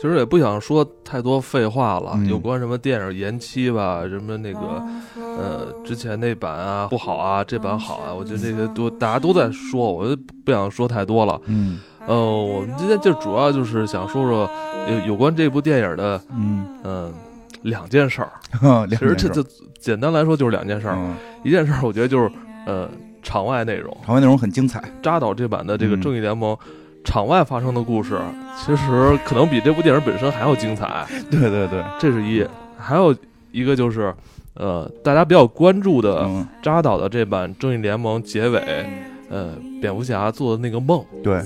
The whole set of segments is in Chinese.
其实也不想说太多废话了，嗯有关什么电影延期吧，什么那个呃之前那版啊不好啊，这版好啊，我觉得这些都大家都在说，我就不想说太多了。嗯呃，我们今天就主要就是想说说有有关这部电影的嗯，嗯、两件事儿。两其实这就简单来说就是两件事儿，嗯，一件事儿我觉得就是呃场外内容，场外内容很精彩，扎导这版的这个嗯正义联盟。场外发生的故事，其实可能比这部电影本身还要精彩。对对对，这是一，还有一个就是，呃，大家比较关注的嗯，扎导的这版《正义联盟》结尾，呃，蝙蝠侠做的那个梦，对，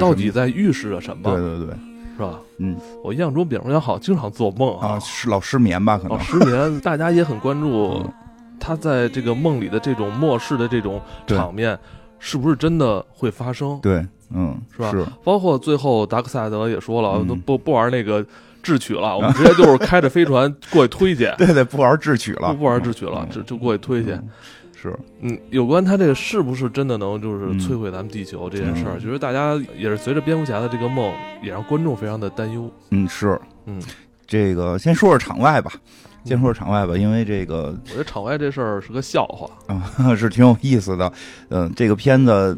到底在预示着什么？对对对，是吧？嗯我印象中蝙蝠侠好像经常做梦啊，是老失眠吧？可能哦，失眠，大家也很关注嗯他在这个梦里的这种末世的这种场面，是不是真的会发生？对，嗯，是吧？是，包括最后达克赛德也说了，嗯。都不不玩那个智取了，我们直接就是开着飞船 过去推去，对对，不玩智取了，不不玩智取了，嗯。就就过去推去。嗯是，嗯，有关他这个是不是真的能就是嗯。摧毁咱们地球这件事儿，嗯。其实大家也是随着蝙蝠侠的这个梦，也让观众非常的担忧。嗯是，嗯，这个先说说场外吧，先说说场外吧，因为这个我觉得场外这事儿是个笑话。啊 是挺有意思的，嗯，这个片子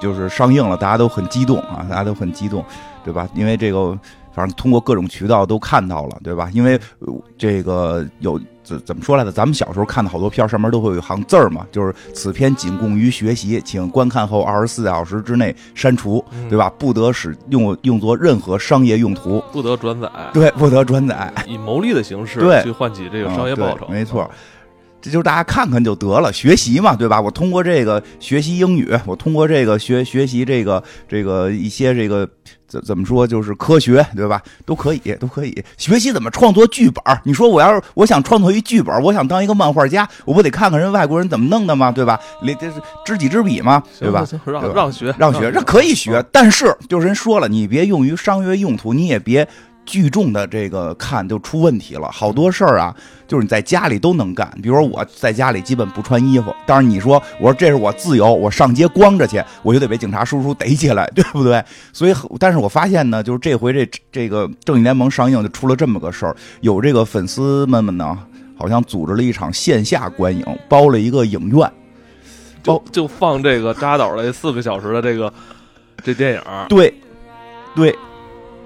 就是上映了，大家都很激动啊，大家都很激动，对吧？因为这个反正通过各种渠道都看到了，对吧？因为呃这个有怎怎么说来着？咱们小时候看的好多片儿上面都会有一行字儿嘛，就是此片仅供于学习，请观看后二十四小时之内删除，嗯对吧？不得使用用作任何商业用途，不得转载，对，不得转载。以牟利的形式对去换取这个啊商业报酬。对没错。这就是大家看看就得了，学习嘛，对吧？我通过这个学习英语，我通过这个学学习这个这个一些这个怎怎么说，就是科学，对吧？都可以，都可以学习怎么创作剧本。你说我要是我想创作一剧本，我想当一个漫画家，我不得看看人外国人怎么弄的吗？对吧？连这是知己知彼嘛，对吧？行行让对吧让学让学，这可以学，但是就是人说了，你别用于商业用途，你也别聚众的这个看就出问题了。好多事儿啊，就是你在家里都能干。比如说我在家里基本不穿衣服，但是你说我说这是我自由，我上街光着去，我就得被警察叔叔逮起来，对不对？所以，但是我发现呢，就是这回这这个正义联盟上映就出了这么个事儿，有这个粉丝们们呢，好像组织了一场线下观影，包了一个影院。就就放这个扎导的四个小时的这个这电影，对，对，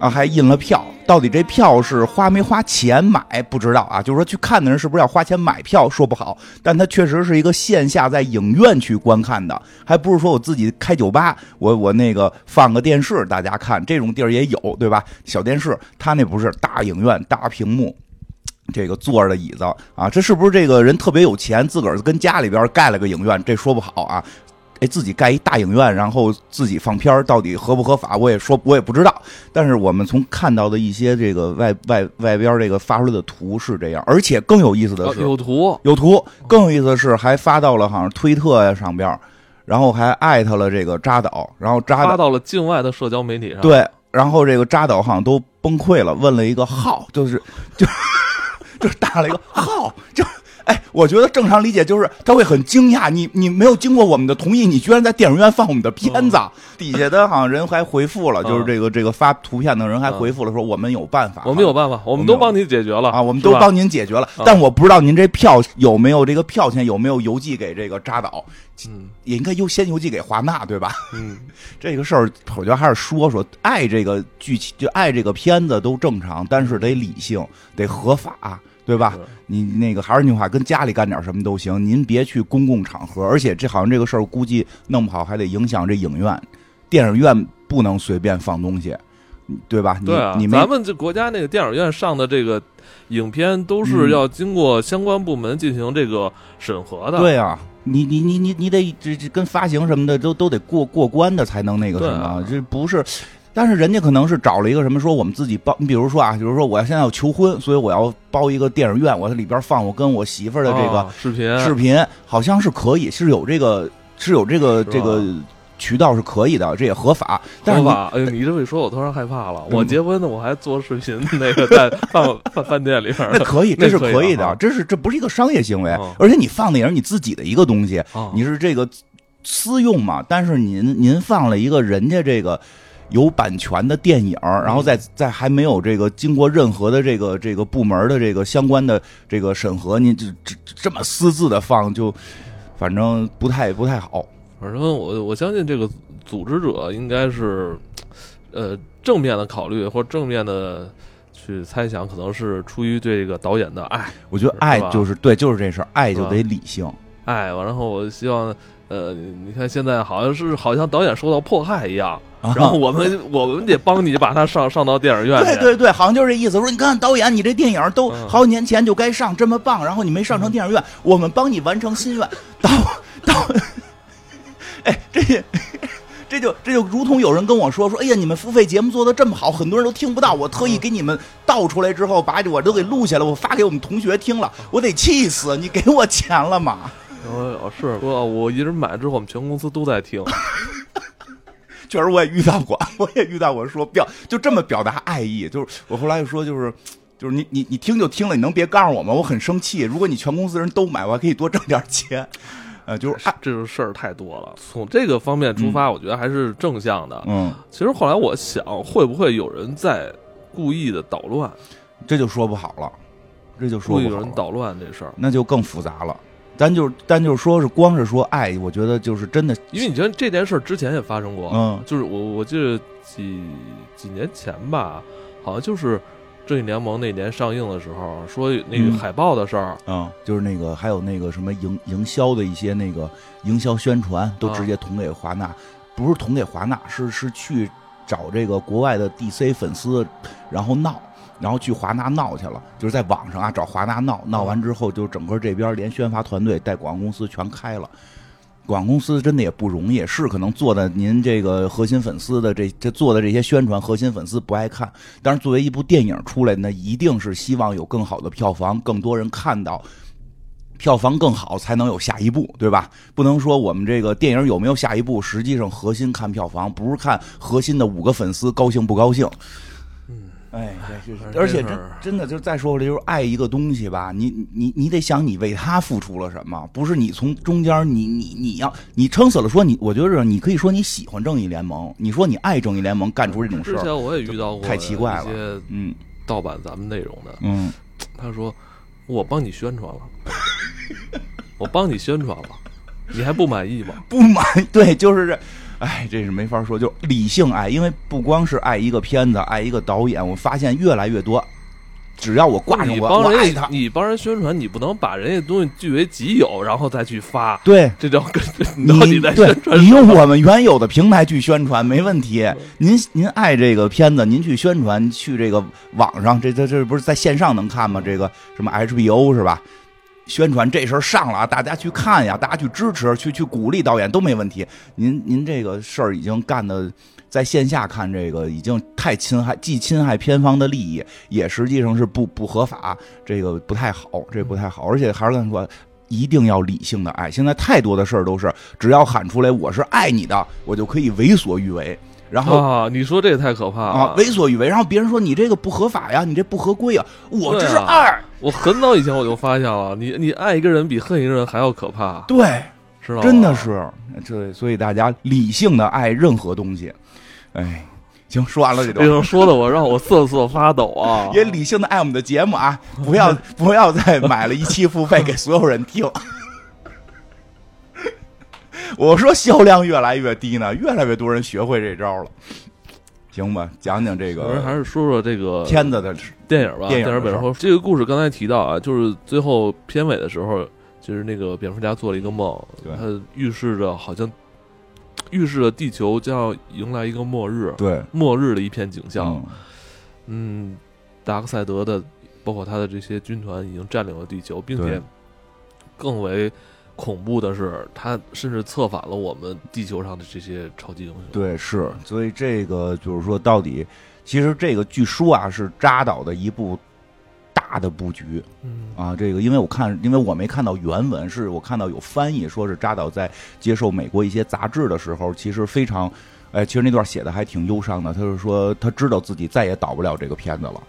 啊，还印了票。到底这票是花没花钱买不知道啊，就是说去看的人是不是要花钱买票说不好，但它确实是一个线下在影院去观看的，还不是说我自己开酒吧，我我那个放个电视大家看，这种地儿也有对吧？小电视，他那不是大影院大屏幕。这个坐着的椅子啊，这是不是这个人特别有钱，自个儿跟家里边盖了个影院？这说不好啊。哎，自己盖一大影院，然后自己放片儿，到底合不合法？我也说我也不知道。但是我们从看到的一些这个外外外边这个发出来的图是这样，而且更有意思的啊是，有图，有图，更有意思的是还发到了好像推特呀上边，然后还艾特了这个扎导，然后扎导发到了境外的社交媒体上。，对，然后这个扎导好像都崩溃了，问了一个号，就是就 就是打了一个号，就哎，我觉得正常理解就是他会很惊讶，你你没有经过我们的同意，你居然在电影院放我们的片子。底下的好像人还回复了，就是这个这个发图片的人还回复了，说我们有办法，我们有办法，我们都帮您解决了啊，我们都帮您解决了，但我不知道您这票有没有这个票钱有没有邮寄给这个扎导，嗯。也应该优先邮寄给华纳，对吧？嗯，这个事儿，我觉得还是说说爱这个剧情，就爱这个片子都正常，但是得理性，得合法，对吧？你那个还是那句话，跟家里干点什么都行，您别去公共场合，而且这好像这个事儿估计弄不好还得影响这影院，电影院不能随便放东西，对吧？你对啊你，们咱们这国家那个电影院上的这个影片都是嗯要经过相关部门进行这个审核的。对啊，你你你你你得这这跟发行什么的都都得过过关的才能那个什么，啊这不是。但是人家可能是找了一个什么，说我们自己包，你比如说啊，比如说我要现在要求婚，所以我要包一个电影院，我在里边放我跟我媳妇儿的这个啊视频视频，好像是可以，是有这个是有这个这个渠道是可以的，这也合法。但是你合法。哎呦，你这么一说，我突然害怕了。嗯我结婚呢，我还做视频，那个在饭 饭饭店里边那可以，那这是可以的，啊这是这不是一个商业行为哦，而且你放的也是你自己的一个东西，啊你是这个私用嘛？但是您您放了一个人家这个有版权的电影，然后在在还没有这个经过任何的这个这个部门的这个相关的这个审核，您这这这么私自的放，就反正不太不太好。反正我我相信这个组织者应该是，呃，正面的考虑或正面的去猜想，可能是出于对这个导演的爱。我觉得爱就是对，就是这事儿，爱就得理性。爱，然后我希望，呃，你看现在好像是好像导演受到迫害一样，然后我们我们得帮你把他上上到电影院。对对对，好像就是这意思。说你看导演，你这电影都好几年前就该上，这么棒，然后你没上成电影院，我们帮你完成心愿。导导。哎，这这就这就如同有人跟我说说，哎呀，你们付费节目做的这么好，很多人都听不到，我特意给你们倒出来之后，把我都给录下来，我发给我们同学听了，我得气死！你给我钱了吗？哦，是我我一人买之后，我们全公司都在听。确实，我也遇到过，我也遇到过，说表就这么表达爱意，就是我后来就说，就是就是你你你听就听了，你能别告诉我吗？我很生气。如果你全公司人都买，我还可以多挣点钱。呃，就是这种事儿太多了。从这个方面出发，我觉得还是正向的。嗯，其实后来我想，会不会有人在故意的捣乱？这就说不好了。这就说不有人捣乱这事儿，那就更复杂了。咱就咱就说是光是说爱，我觉得就是真的。因为你觉得这件事儿之前也发生过，嗯，就是我我记得几几年前吧，好像就是。正义联盟那年上映的时候，说那个海报的事儿，嗯，就是那个还有那个什么营营销的一些那个营销宣传，都直接捅给华纳，不是捅给华纳，是是去找这个国外的 DC 粉丝，然后闹，然后去华纳闹去了，就是在网上啊找华纳闹，闹完之后就整个这边连宣发团队带广告公司全开了。广告公司真的也不容易，是可能做的您这个核心粉丝的这这做的这些宣传，核心粉丝不爱看。但是作为一部电影出来，那一定是希望有更好的票房，更多人看到，票房更好才能有下一步，对吧？不能说我们这个电影有没有下一步，实际上核心看票房，不是看核心的五个粉丝高兴不高兴。哎，对，就是，而且真真的，就再说回来，就是爱一个东西吧，你你你得想你为他付出了什么，不是你从中间你你你要你撑死了说你，我觉得你可以说你喜欢正义联盟，你说你爱正义联盟，干出这种事儿，之前我也遇到过太奇怪了，嗯，盗版咱们内容的，嗯，他说我帮你宣传了，我帮你宣传了，你还不满意吗？不满，对，就是这。哎，这是没法说，就理性爱，因为不光是爱一个片子，爱一个导演，我发现越来越多，只要我挂上我，我爱他，你帮人宣传，你不能把人家东西据为己有，然后再去发，对，这叫跟你在宣传，你用我们原有的平台去宣传没问题。您您爱这个片子，您去宣传，去这个网上，这这这不是在线上能看吗？这个什么 HBO 是吧？宣传这事儿上了啊，大家去看呀，大家去支持，去去鼓励导演都没问题。您您这个事儿已经干的，在线下看这个已经太侵害，既侵害片方的利益，也实际上是不 不合法，这个不太好，这不太好。而且还是跟你说，一定要理性的爱。现在太多的事儿都是，只要喊出来我是爱你的，我就可以为所欲为。然后啊，你说这也太可怕了啊！为所欲为，然后别人说你这个不合法呀，你这不合规啊，我这是爱。我很早以前我就发现了，你你爱一个人比恨一个人还要可怕。对，是吧？真的是，这所以大家理性的爱任何东西。哎，行，说完了这段，说的我让我瑟瑟发抖啊！也理性的爱我们的节目啊，不要不要再买了一期付费给所有人听。我说销量越来越低呢，越来越多人学会这招了。行吧，讲讲这个，还是说说这个片子的电影吧。电影本身，这个故事刚才提到啊，就是最后片尾的时候，就是那个蝙蝠侠做了一个梦，他预示着好像预示着地球将要迎来一个末日，对，末日的一片景象。嗯，达克赛德的，包括他的这些军团已经占领了地球，并且更为。恐怖的是，他甚至策反了我们地球上的这些超级英雄。对，是，所以这个就是说，到底其实这个据说啊，是扎导的一部大的布局。嗯啊，这个因为我看，因为我没看到原文，是我看到有翻译，说是扎导在接受美国一些杂志的时候，其实非常，哎，其实那段写的还挺忧伤的。他是说，他知道自己再也导不了这个片子了。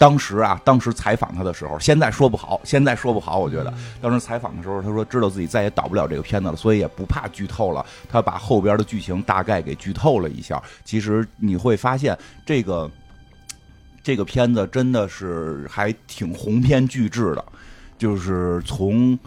当时啊，当时采访他的时候，现在说不好，现在说不好。我觉得当时采访的时候，他说知道自己再也导不了这个片子了，所以也不怕剧透了。他把后边的剧情大概给剧透了一下。其实你会发现，这个这个片子真的是还挺鸿篇巨制的，就是从。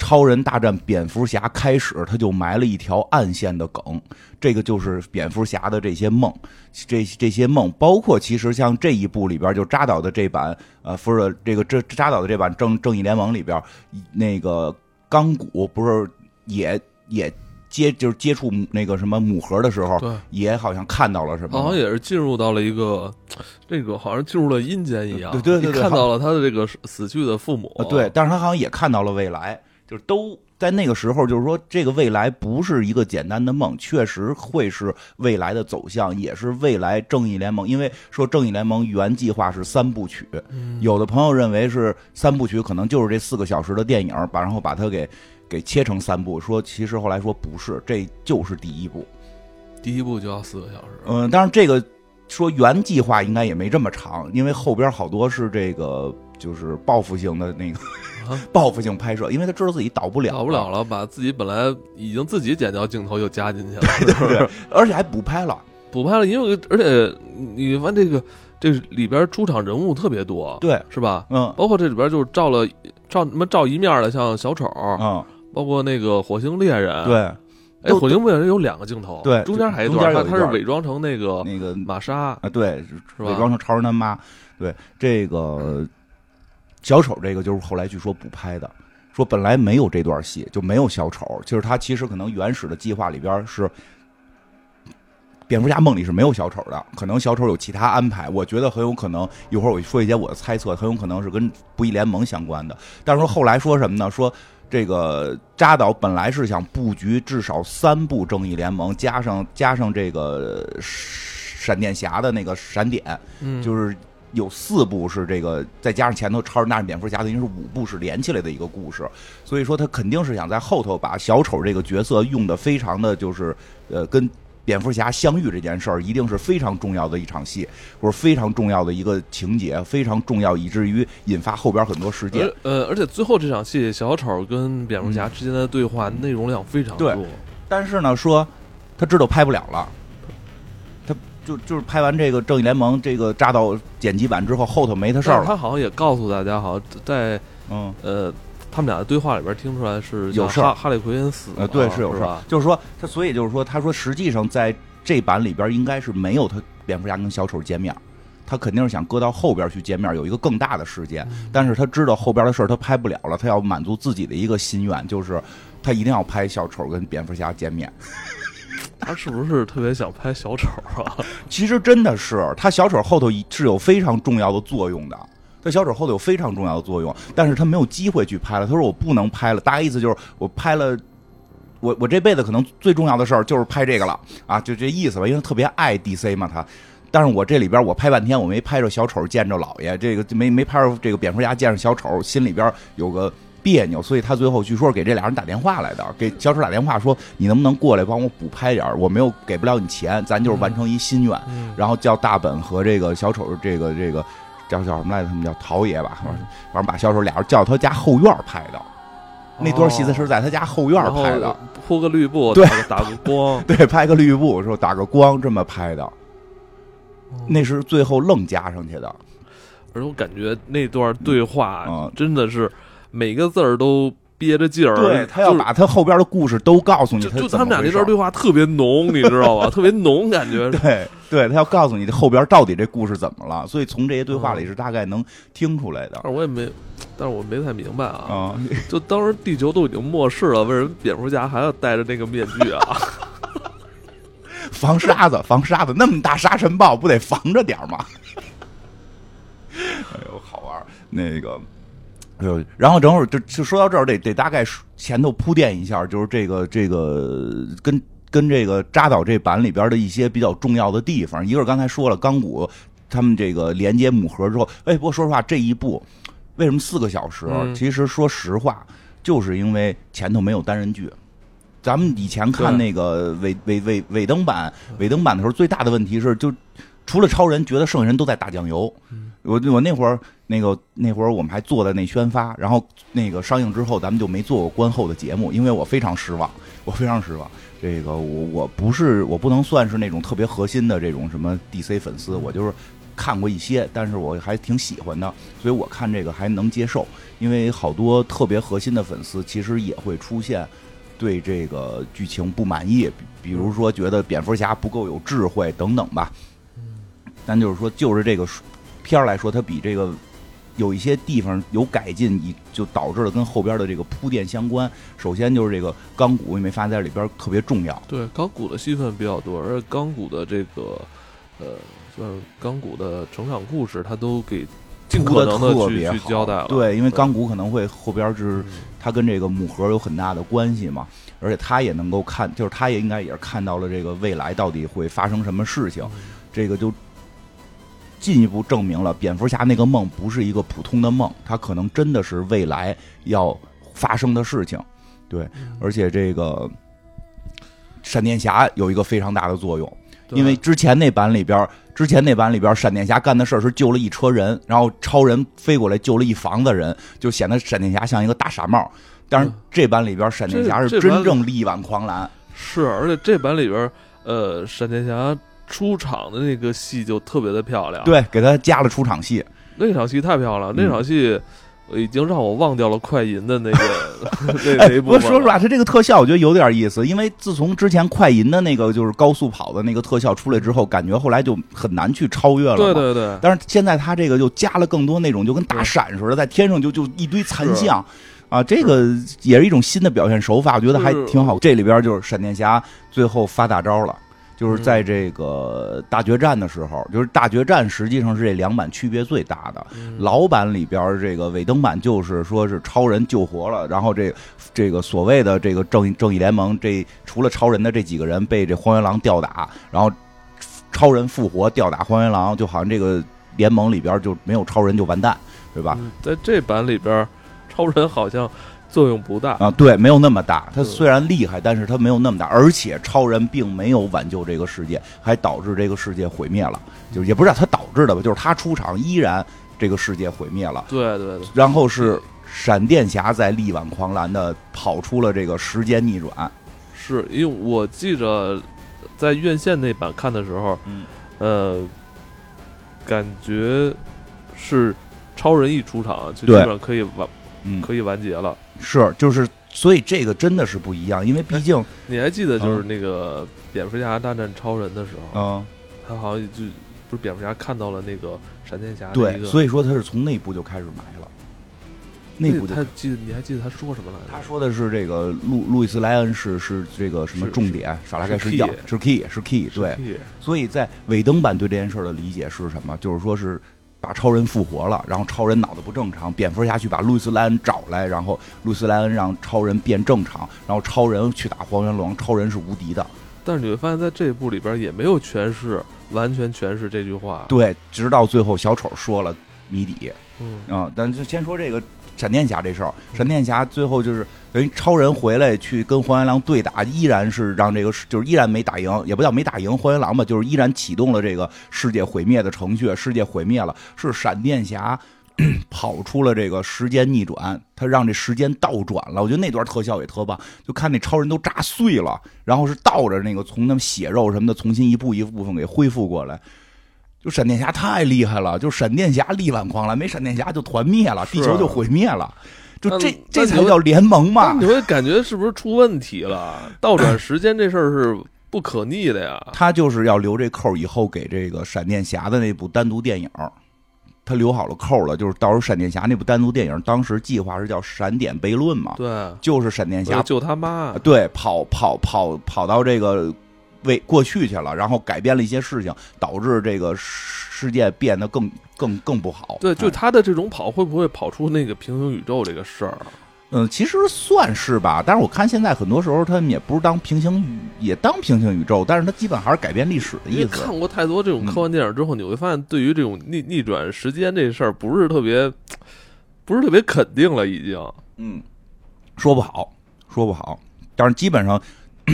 超人大战蝙蝠侠开始，他就埋了一条暗线的梗，这个就是蝙蝠侠的这些梦，这这些梦，包括其实像这一部里边就扎导的这版，呃，不是这个这扎导的这版正正义联盟里边，那个钢骨不是也也接就是接触那个什么母盒的时候，也好像看到了什么，好像也是进入到了一个这个好像进入了阴间一样，对对对，看到了他的这个死去的父母，对，但是他好像也看到了未来。就是都在那个时候，就是说这个未来不是一个简单的梦，确实会是未来的走向，也是未来正义联盟。因为说正义联盟原计划是三部曲，有的朋友认为是三部曲，可能就是这四个小时的电影，把然后把它给给切成三部。说其实后来说不是，这就是第一部，第一部就要四个小时。嗯，当然这个说原计划应该也没这么长，因为后边好多是这个就是报复性的那个。报复性拍摄，因为他知道自己导不了，导不了了，把自己本来已经自己剪掉镜头又加进去了，对，而且还补拍了，补拍了，因为而且你完这个这里边出场人物特别多，对，是吧？嗯，包括这里边就是照了照什么照一面的，像小丑，嗯，包括那个火星猎人，对，哎，火星猎人有两个镜头，对，中间还一段，他他是伪装成那个那个玛莎啊，对，是伪装成超人他妈，对，这个。小丑这个就是后来据说补拍的，说本来没有这段戏，就没有小丑。就是他其实可能原始的计划里边是蝙蝠侠梦里是没有小丑的，可能小丑有其他安排。我觉得很有可能一会儿我说一些我的猜测，很有可能是跟不义联盟相关的。但是说后来说什么呢？说这个扎导本来是想布局至少三部正义联盟，加上加上这个闪电侠的那个闪点，就是。有四部是这个，再加上前头超人大战蝙蝠侠，等于是五部是连起来的一个故事。所以说他肯定是想在后头把小丑这个角色用的非常的就是，呃，跟蝙蝠侠相遇这件事儿一定是非常重要的一场戏，或者非常重要的一个情节，非常重要，以至于引发后边很多事件。呃，而且最后这场戏，小丑跟蝙蝠侠之间的对话内容量非常多。对但是呢，说他知道拍不了了。就就是拍完这个正义联盟这个扎到剪辑版之后，后头没他事儿了。他好像也告诉大家，好像在嗯呃他们俩的对话里边听出来是有事儿。哈利奎恩死呃，对，是有事儿。就是说他，所以就是说，他说实际上在这版里边应该是没有他蝙蝠侠跟小丑见面，他肯定是想搁到后边去见面，有一个更大的事件。但是他知道后边的事儿他拍不了了，他要满足自己的一个心愿，就是他一定要拍小丑跟蝙蝠侠见面。他是不是特别想拍小丑啊？其实真的是，他小丑后头是有非常重要的作用的。他小丑后头有非常重要的作用，但是他没有机会去拍了。他说我不能拍了，大概意思就是我拍了，我我这辈子可能最重要的事儿就是拍这个了啊，就这意思吧。因为特别爱 DC 嘛，他。但是我这里边我拍半天，我没拍着小丑见着老爷，这个没没拍着这个蝙蝠侠见着小丑，心里边有个。别扭，所以他最后据说给这俩人打电话来的，给小丑打电话说：“你能不能过来帮我补拍点我没有给不了你钱，咱就是完成一心愿。”然后叫大本和这个小丑，这个这个叫叫什么来着？他们叫陶爷吧，反正把小丑俩人叫他家后院拍的。那段戏子是在他家后院拍的，铺个绿布，对，打个光，对，拍个绿布说打个光这么拍的。那是最后愣加上去的，而且我感觉那段对话真的是。每个字儿都憋着劲儿，对他要把他后边的故事都告诉你。就他们俩那段对话特别浓，你知道吧？特别浓，感觉。对，对他要告诉你后边到底这故事怎么了，所以从这些对话里是大概能听出来的。但是我也没，但是我没太明白啊。就当时地球都已经末世了，为什么蝙蝠侠还要戴着那个面具啊？防沙子，防沙子，那么大沙尘暴不得防着点吗？哎呦，好玩那个。就然后正好就就说到这儿，得得大概前头铺垫一下，就是这个这个跟跟这个扎导这版里边的一些比较重要的地方。一个是刚才说了，钢骨他们这个连接母盒之后，哎，不过说实话，这一部为什么四个小时？其实说实话，就是因为前头没有单人剧。咱们以前看那个尾尾尾尾灯版尾灯版的时候，最大的问题是，就除了超人，觉得剩下人都在打酱油。我我那会儿那个那会儿我们还做的那宣发，然后那个上映之后咱们就没做过观后的节目，因为我非常失望，我非常失望。这个我我不是我不能算是那种特别核心的这种什么 DC 粉丝，我就是看过一些，但是我还挺喜欢的，所以我看这个还能接受。因为好多特别核心的粉丝其实也会出现对这个剧情不满意，比如说觉得蝙蝠侠不够有智慧等等吧。但就是说，就是这个片儿来说，它比这个有一些地方有改进，以就导致了跟后边的这个铺垫相关。首先就是这个钢骨，你没发现在里边特别重要。对，钢骨的戏份比较多，而且钢骨的这个呃，算钢骨的成长故事，他都给尽可能的去去交代了。对，因为钢骨可能会后边就是他跟这个母盒有很大的关系嘛，而且他也能够看，就是他也应该也是看到了这个未来到底会发生什么事情，这个就。进一步证明了蝙蝠侠那个梦不是一个普通的梦，它可能真的是未来要发生的事情。对，而且这个闪电侠有一个非常大的作用，因为之前那版里边，之前那版里边，闪电侠干的事儿是救了一车人，然后超人飞过来救了一房子人，就显得闪电侠像一个大傻帽。但是这版里边，闪电侠是真正力挽狂澜。是，而且这版里边，呃，闪电侠。出场的那个戏就特别的漂亮，对，给他加了出场戏，那场戏太漂亮，那场戏已经让我忘掉了快银的那个 那那部。不说实话，他这个特效我觉得有点意思，因为自从之前快银的那个就是高速跑的那个特效出来之后，感觉后来就很难去超越了。对对对。但是现在他这个就加了更多那种就跟大闪似的，在天上就就一堆残像啊，这个也是一种新的表现手法，我觉得还挺好。这里边就是闪电侠最后发大招了。就是在这个大决战的时候，就是大决战实际上是这两版区别最大的。老版里边这个尾灯版就是说是超人救活了，然后这这个所谓的这个正义正义联盟，这除了超人的这几个人被这荒原狼吊打，然后超人复活吊打荒原狼，就好像这个联盟里边就没有超人就完蛋，对吧？在这版里边，超人好像。作用不大啊，对，没有那么大。他虽然厉害，但是他没有那么大。而且超人并没有挽救这个世界，还导致这个世界毁灭了。就也不是他导致的吧，就是他出场依然这个世界毁灭了。对对对。然后是闪电侠在力挽狂澜的跑出了这个时间逆转。是因为我记着在院线那版看的时候，呃，感觉是超人一出场就基本上可以完，可以完结了。是，就是，所以这个真的是不一样，因为毕竟你还记得，就是那个蝙蝠侠大战超人的时候，嗯，他好像就不是蝙蝠侠看到了那个闪电侠，对，所以说他是从内部就开始埋了，内部他记得你还记得他说什么来着？他说的是这个路路易斯莱恩是是这个什么重点，耍拉盖是要是 key 是 key，对，所以在尾灯版对这件事的理解是什么？就是说是。把超人复活了，然后超人脑子不正常，蝙蝠侠去把路易斯莱恩找来，然后路易斯莱恩让超人变正常，然后超人去打黄猿龙，超人是无敌的。但是你会发现在这一部里边也没有诠释，完全诠释这句话。对，直到最后小丑说了谜底。嗯啊，但就先说这个。闪电侠这事儿，闪电侠最后就是等于超人回来去跟荒原狼对打，依然是让这个就是依然没打赢，也不叫没打赢荒原狼吧，就是依然启动了这个世界毁灭的程序，世界毁灭了，是闪电侠 跑出了这个时间逆转，他让这时间倒转了。我觉得那段特效也特棒，就看那超人都炸碎了，然后是倒着那个从那血肉什么的重新一步一部分给恢复过来。就闪电侠太厉害了，就闪电侠力挽狂澜，没闪电侠就团灭了，地球就毁灭了。就这这才叫联盟嘛？你会感觉是不是出问题了？倒转时间这事儿是不可逆的呀。他就是要留这扣，以后给这个闪电侠的那部单独电影，他留好了扣了。就是到时候闪电侠那部单独电影，当时计划是叫《闪点悖论》嘛？对，就是闪电侠救他妈。对，跑跑跑跑到这个。为过去去了，然后改变了一些事情，导致这个世界变得更更更不好。对，就他的这种跑，会不会跑出那个平行宇宙这个事儿？嗯，其实算是吧。但是我看现在很多时候他们也不是当平行宇，也当平行宇宙，但是他基本还是改变历史的意思。看过太多这种科幻电影之后，你会发现，对于这种逆逆转时间这事儿，不是特别，不是特别肯定了，已经。嗯，说不好，说不好。但是基本上。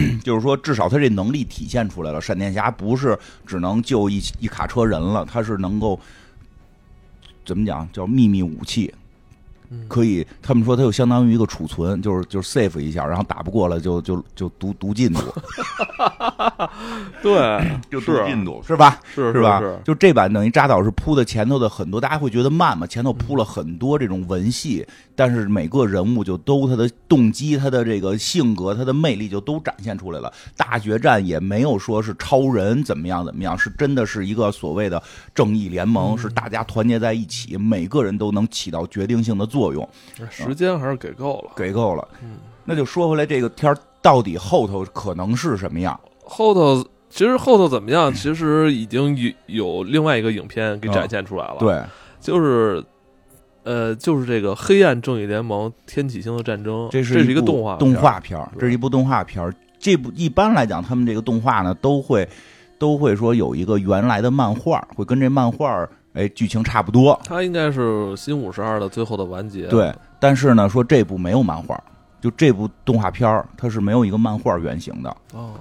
就是说，至少他这能力体现出来了。闪电侠不是只能救一一卡车人了，他是能够怎么讲叫秘密武器，嗯可以他们说它就相当于一个储存，就是就是 save 一下，然后打不过了就就就读读进度，对，就是读进度是吧？是是吧？就这版等于扎导是铺的前头的很多，大家会觉得慢嘛？前头铺了很多这种文戏，但是每个人物就都他的动机、他的这个性格、他的魅力就都展现出来了。大决战也没有说是超人怎么样怎么样，是真的是一个所谓的正义联盟，是大家团结在一起，每个人都能起到决定性的作用，时间还是给够了。给够了。嗯那就说回来，这个天儿到底后头可能是什么样？后头其实后头怎么样？其实已经有有另外一个影片给展现出来了。，对，就是呃，就是这个《黑暗正义联盟：天启星的战争》，这是一个动画动片画片儿，这是一部动画片儿。这部一般来讲，他们这个动画呢，都会都会说有一个原来的漫画，会跟这漫画哎剧情差不多。它应该是新五十二的最后的完结。对，但是呢，说这部没有漫画，就这部动画片儿它是没有一个漫画原型的。哦，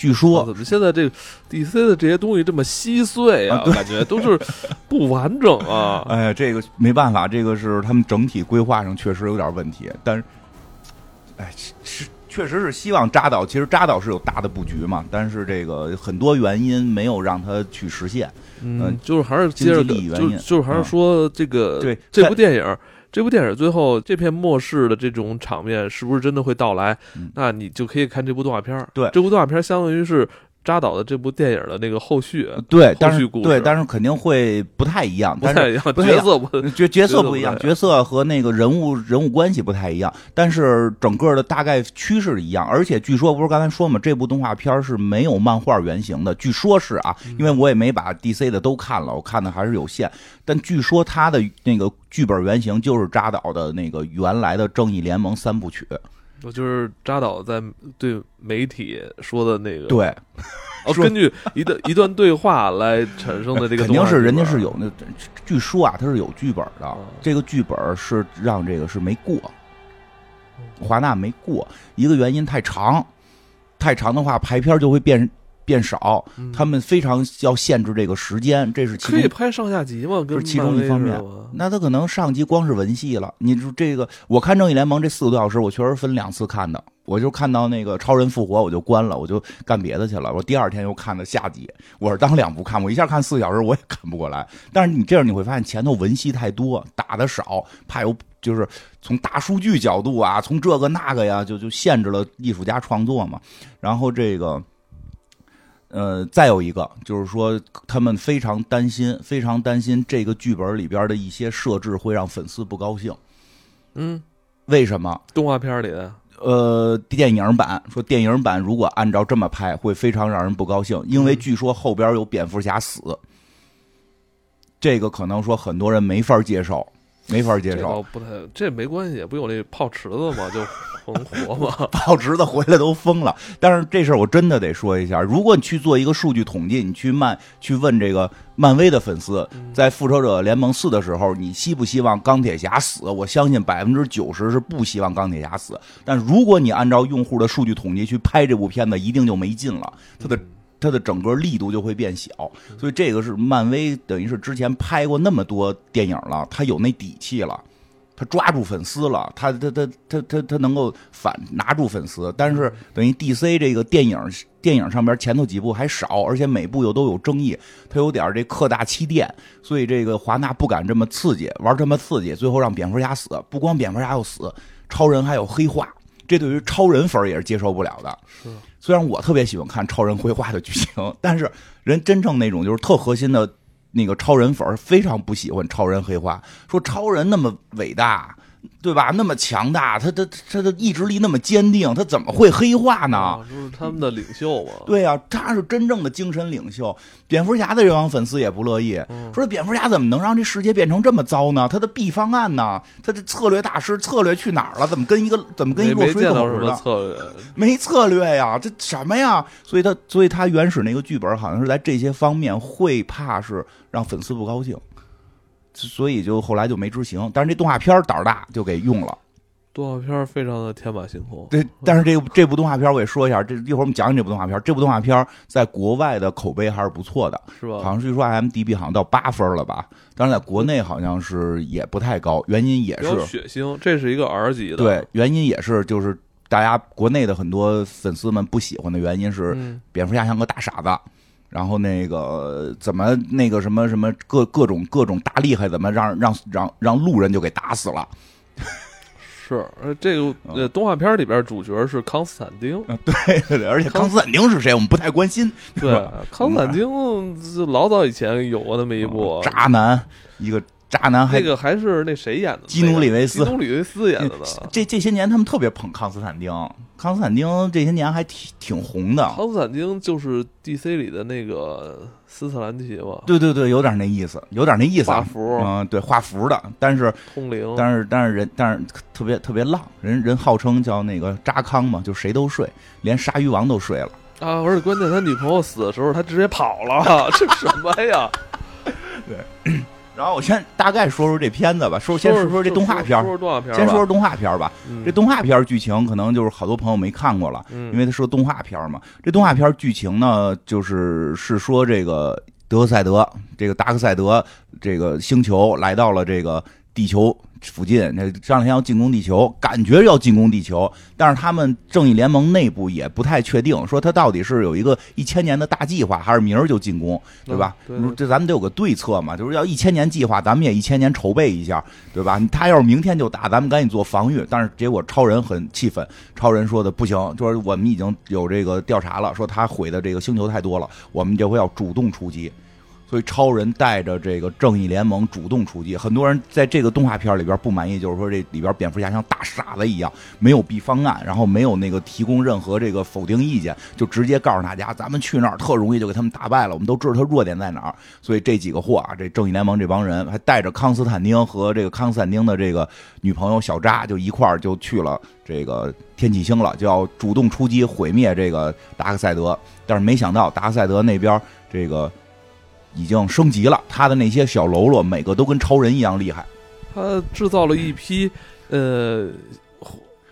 据说怎么现在这个 DC 的这些东西这么稀碎啊？啊感觉都是不完整啊。哎呀，这个没办法，这个是他们整体规划上确实有点问题。但是，哎，是确实是希望扎导，其实扎导是有大的布局嘛，但是这个很多原因没有让他去实现。嗯，就是还是接着经济利益原因就就是还是说这个对这部电影。这部电影最后这片末世的这种场面是不是真的会到来？嗯那你就可以看这部动画片儿。对这部动画片儿相当于是扎导的这部电影的那个后续，对，但是对，但是肯定会不太一样，但是不太一样，角色不角角色不一样，角色和那个人物人物关系不太一样，但是整个的大概趋势一样。而且据说不是刚才说嘛，这部动画片是没有漫画原型的，据说是啊，因为我也没把 DC 的都看了，我看的还是有限。但据说他的那个剧本原型就是扎导的那个原来的《正义联盟》三部曲。我就是扎导在对媒体说的那个，对，哦，根据一段一段对话来产生的这个 肯定是人家是有那，据说啊，他是有剧本的嗯，这个剧本是让这个是没过，华纳没过，一个原因太长，太长的话排片就会变变少，嗯他们非常要限制这个时间，这是其可以中。拍上下集嘛，跟是其中一方面那他可能上集光是文戏了，你说这个，我看《正义联盟》这四个多小时，我确实分两次看的，我就看到那个超人复活，我就关了，我就干别的去了。我第二天又看的下集，我是当两部看，我一下看四小时，我也看不过来。但是你这样你会发现前头文戏太多，打的少，怕有就是从大数据角度啊，从这个那个呀，就就限制了艺术家创作嘛。然后这个。呃，再有一个就是说，他们非常担心，非常担心这个剧本里边的一些设置会让粉丝不高兴。嗯，为什么？动画片里的呃，电影版说电影版如果按照这么拍，会非常让人不高兴，因为据说后边有蝙蝠侠死，这个可能说很多人没法接受，没法接受。倒不太，这没关系，不有那泡池子吗，就很火嘛。报纸的回来都疯了。但是这事儿我真的得说一下，如果你去做一个数据统计，你去漫去问这个漫威的粉丝，在复仇者联盟四的时候，你希不希望钢铁侠死？我相信百分之九十是不希望钢铁侠死。但如果你按照用户的数据统计去拍这部片子，一定就没劲了，它的。它的整个力度就会变小，所以这个是漫威等于是之前拍过那么多电影了，它有那底气了。他抓住粉丝了，他他他他他他能够反拿住粉丝，但是等于 DC 这个电影电影上边前头几部还少，而且每部又都有争议，他有点这客大欺店，所以这个华纳不敢这么刺激，玩这么刺激，最后让蝙蝠侠死，不光蝙蝠侠要死，超人还有黑化，这对于超人粉也是接受不了的。是，虽然我特别喜欢看超人绘画的剧情，但是人真正那种就是特核心的那个超人粉儿非常不喜欢超人黑化，说超人那么伟大，对吧？那么强大，他他他的意志力那么坚定，他怎么会黑化呢？啊，就是他们的领袖嘛。对呀、他是真正的精神领袖。蝙蝠侠的这帮粉丝也不乐意，嗯说蝙蝠侠怎么能让这世界变成这么糟呢？他的 B 方案呢？他的策略大师策略去哪儿了？怎么跟一个怎么跟一没没落水狗似的？策略，没策略呀，这什么呀？所以他所以他原始那个剧本好像是在这些方面会怕是让粉丝不高兴，所以就后来就没执行。但是这动画片儿胆儿大就给用了。动画片非常的天马行空。对，但是这这部动画片我也说一下，这一会儿我们讲讲这部动画片。这部动画片在国外的口碑还是不错的，是吧？好像据说 IMDB 好像到八分了吧？当然在国内好像是也不太高，原因也是血腥，这是一个 R 级的。对，原因也是就是大家国内的很多粉丝们不喜欢的原因是蝙蝠侠像个大傻子。然后那个怎么那个什么什么各各种各种大厉害，怎么让让让让路人就给打死了？是，这个呃动画片里边主角是康斯坦丁，对对对，而且康斯坦丁是谁？我们不太关心。对，康斯坦丁老早以前有过那么一部渣男，一个。渣男，那个还是那谁演的？基努里维斯，基努里维斯演的呢。这这些年他们特别捧康斯坦丁，康斯坦丁这些年还挺挺红的。康斯坦丁就是 DC 里的那个斯特兰奇吧？对对对，有点那意思，有点那意思。画符，嗯，对，画符的，但是通灵，但是但是人但是特别特别浪，人人号称叫那个渣康嘛，就谁都睡，连鲨鱼王都睡了啊！而且关键他女朋友死的时候，他直接跑了，这什么呀？对。然后我先大概说说这片子吧，说先说说这动画片说说动画片先说说动画片吧。这动画片剧情可能就是好多朋友没看过了，因为它是个动画片嘛。这动画片剧情呢，就是是说这个德克赛德，这个达克赛德这个星球来到了这个地球。附近那上天要进攻地球，感觉要进攻地球，但是他们正义联盟内部也不太确定，说他到底是有一个一千年的大计划，还是明儿就进攻，对吧？这咱们得有个对策嘛，就是要一千年计划，咱们也一千年筹备一下，对吧？他要是明天就打，咱们赶紧做防御。但是结果超人很气愤，超人说的不行，就是我们已经有这个调查了，说他毁的这个星球太多了，我们这回要主动出击。所以超人带着这个正义联盟主动出击，很多人在这个动画片里边不满意，就是说这里边蝙蝠侠像大傻子一样，没有 B 方案，然后没有那个提供任何这个否定意见，就直接告诉大家，咱们去那儿特容易就给他们打败了，我们都知道他弱点在哪儿。所以这几个货啊，这正义联盟这帮人还带着康斯坦丁和这个康斯坦丁的这个女朋友小扎，就一块儿就去了这个天启星了，就要主动出击毁灭这个达克赛德。但是没想到达克赛德那边这个。已经升级了，他的那些小喽啰每个都跟超人一样厉害。他制造了一批呃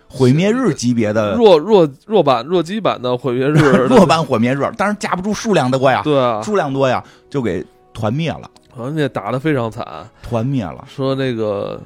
毁灭日级别的弱弱弱版弱鸡版的毁灭日，弱版毁灭日，但是架不住数量多呀，对啊，数量多呀，就给团灭了，团灭打的非常惨，团灭了。说那个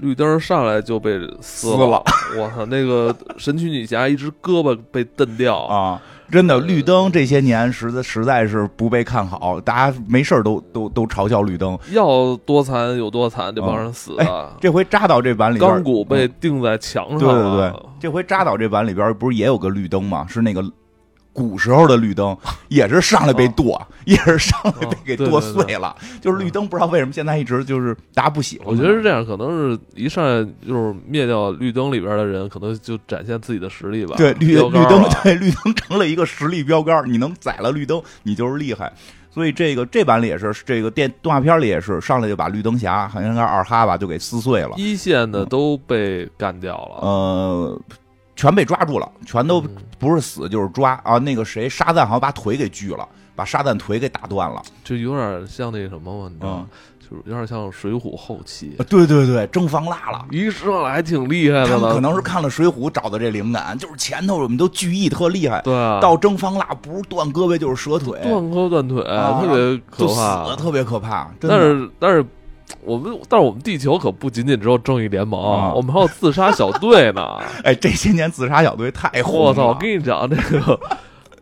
绿灯上来就被撕了，我操，那个神奇女侠一只胳膊被蹬掉。啊。真的，绿灯这些年实在实在是不被看好，大家没事都都都嘲笑绿灯，要多惨有多惨，这帮人死啊！这回扎到这版里边，钢骨被钉在墙上。对对对，这回扎到这版里边不是也有个绿灯吗？是那个。古时候的绿灯 也是上来被剁，也是上来被给剁碎了。就是绿灯不知道为什么现在一直就是大家不喜欢。我觉得是这样，可能是一上来就是灭掉绿灯里边的人，可能就展现自己的实力吧。对绿绿灯，对绿灯成了一个实力标杆，你能宰了绿灯，你就是厉害。所以这个这版里也是，这个电动画片里也是，上来就把绿灯侠好像是二哈吧，就给撕碎了。一线的都被干掉了。呃。全被抓住了，全都不是死就是抓啊！那个谁，沙赞好像把腿给锯了，把沙赞腿给打断了，就有点像那什么嘛，你知道吗？就是有点像《水浒》后期。对对对，征方腊了，一上来还挺厉害的。他们可能是看了《水浒》找的这灵感，就是前头我们都聚义特厉害，对，到征方腊不是断胳膊就是折腿，断胳膊断腿，啊特别可怕，特别可怕。但是但是。我们，但是我们地球可不仅仅只有正义联盟，我们还有自杀小队呢。哎，这些年自杀小队太火了。我操！我跟你讲，这个，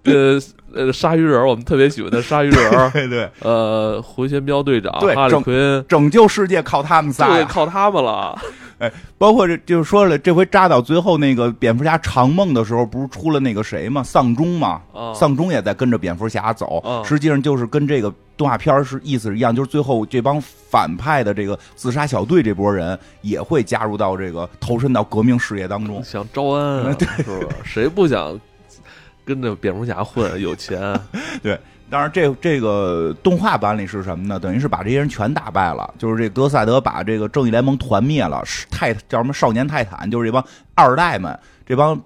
呃呃，鲨鱼人，我们特别喜欢的鲨鱼人，对对。呃，回旋镖队长，哈利奎恩，拯救世界靠他们仨，对，靠他们了。哎，包括这就是说了，这回扎到最后那个蝙蝠侠长梦的时候，不是出了那个谁吗？丧钟吗？丧钟也在跟着蝙蝠侠走，实际上就是跟这个动画片是意思是一样，就是最后这帮反派的这个自杀小队这波人也会加入到这个投身到革命事业当中，想招安，是吧？谁不想跟着蝙蝠侠混？有钱，对。当然，这这个动画版里是什么呢？等于是把这些人全打败了，就是这德赛德把这个正义联盟团灭了，泰叫什么少年泰坦，就是这帮二代们，这帮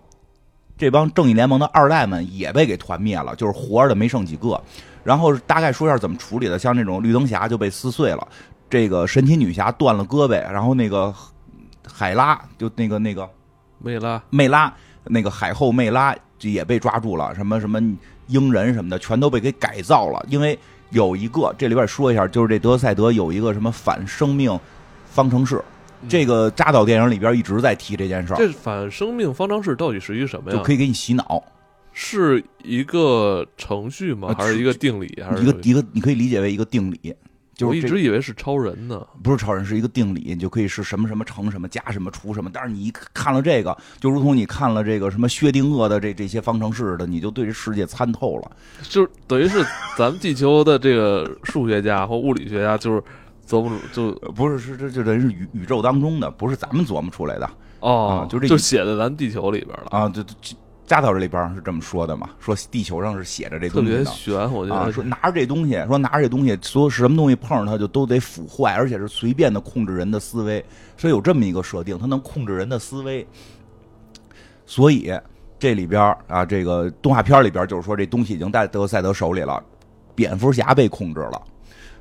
这帮正义联盟的二代们也被给团灭了，就是活着的没剩几个。然后大概说一下怎么处理的，像这种绿灯侠就被撕碎了，这个神奇女侠断了胳膊，然后那个海拉就那个那个梅拉，梅拉那个海后梅拉也被抓住了，什么什么鹰人什么的，全都被给改造了。因为有一个这里边说一下，就是这德赛德有一个什么反生命方程式，这个扎导电影里边一直在提这件事儿。这反生命方程式到底是一个什么呀？就可以给你洗脑，是一个程序吗？还是一个定理？还是一个一个？你可以理解为一个定理。就我一直以为是超人呢，不是超人，是一个定理，你就可以是什么什么乘什么加什么除什么。但是你一看了这个，就如同你看了这个什么薛定谔的这这些方程式的，你就对这世界参透了。就等于是咱们地球的这个数学家或物理学家，就是琢磨就不是是这就等于是宇宇宙当中的，不是咱们琢磨出来的哦，就这就写在咱地球里边了啊，就就。扎导这里边是这么说的嘛？说地球上是写着这东西的，特别悬。我觉得说拿着这东西，说拿着这东西，所有什么东西碰上它就都得腐坏，而且是随便的控制人的思维。所以有这么一个设定，它能控制人的思维。所以这里边啊，这个动画片里边就是说，这东西已经在德赛德手里了，蝙蝠侠被控制了。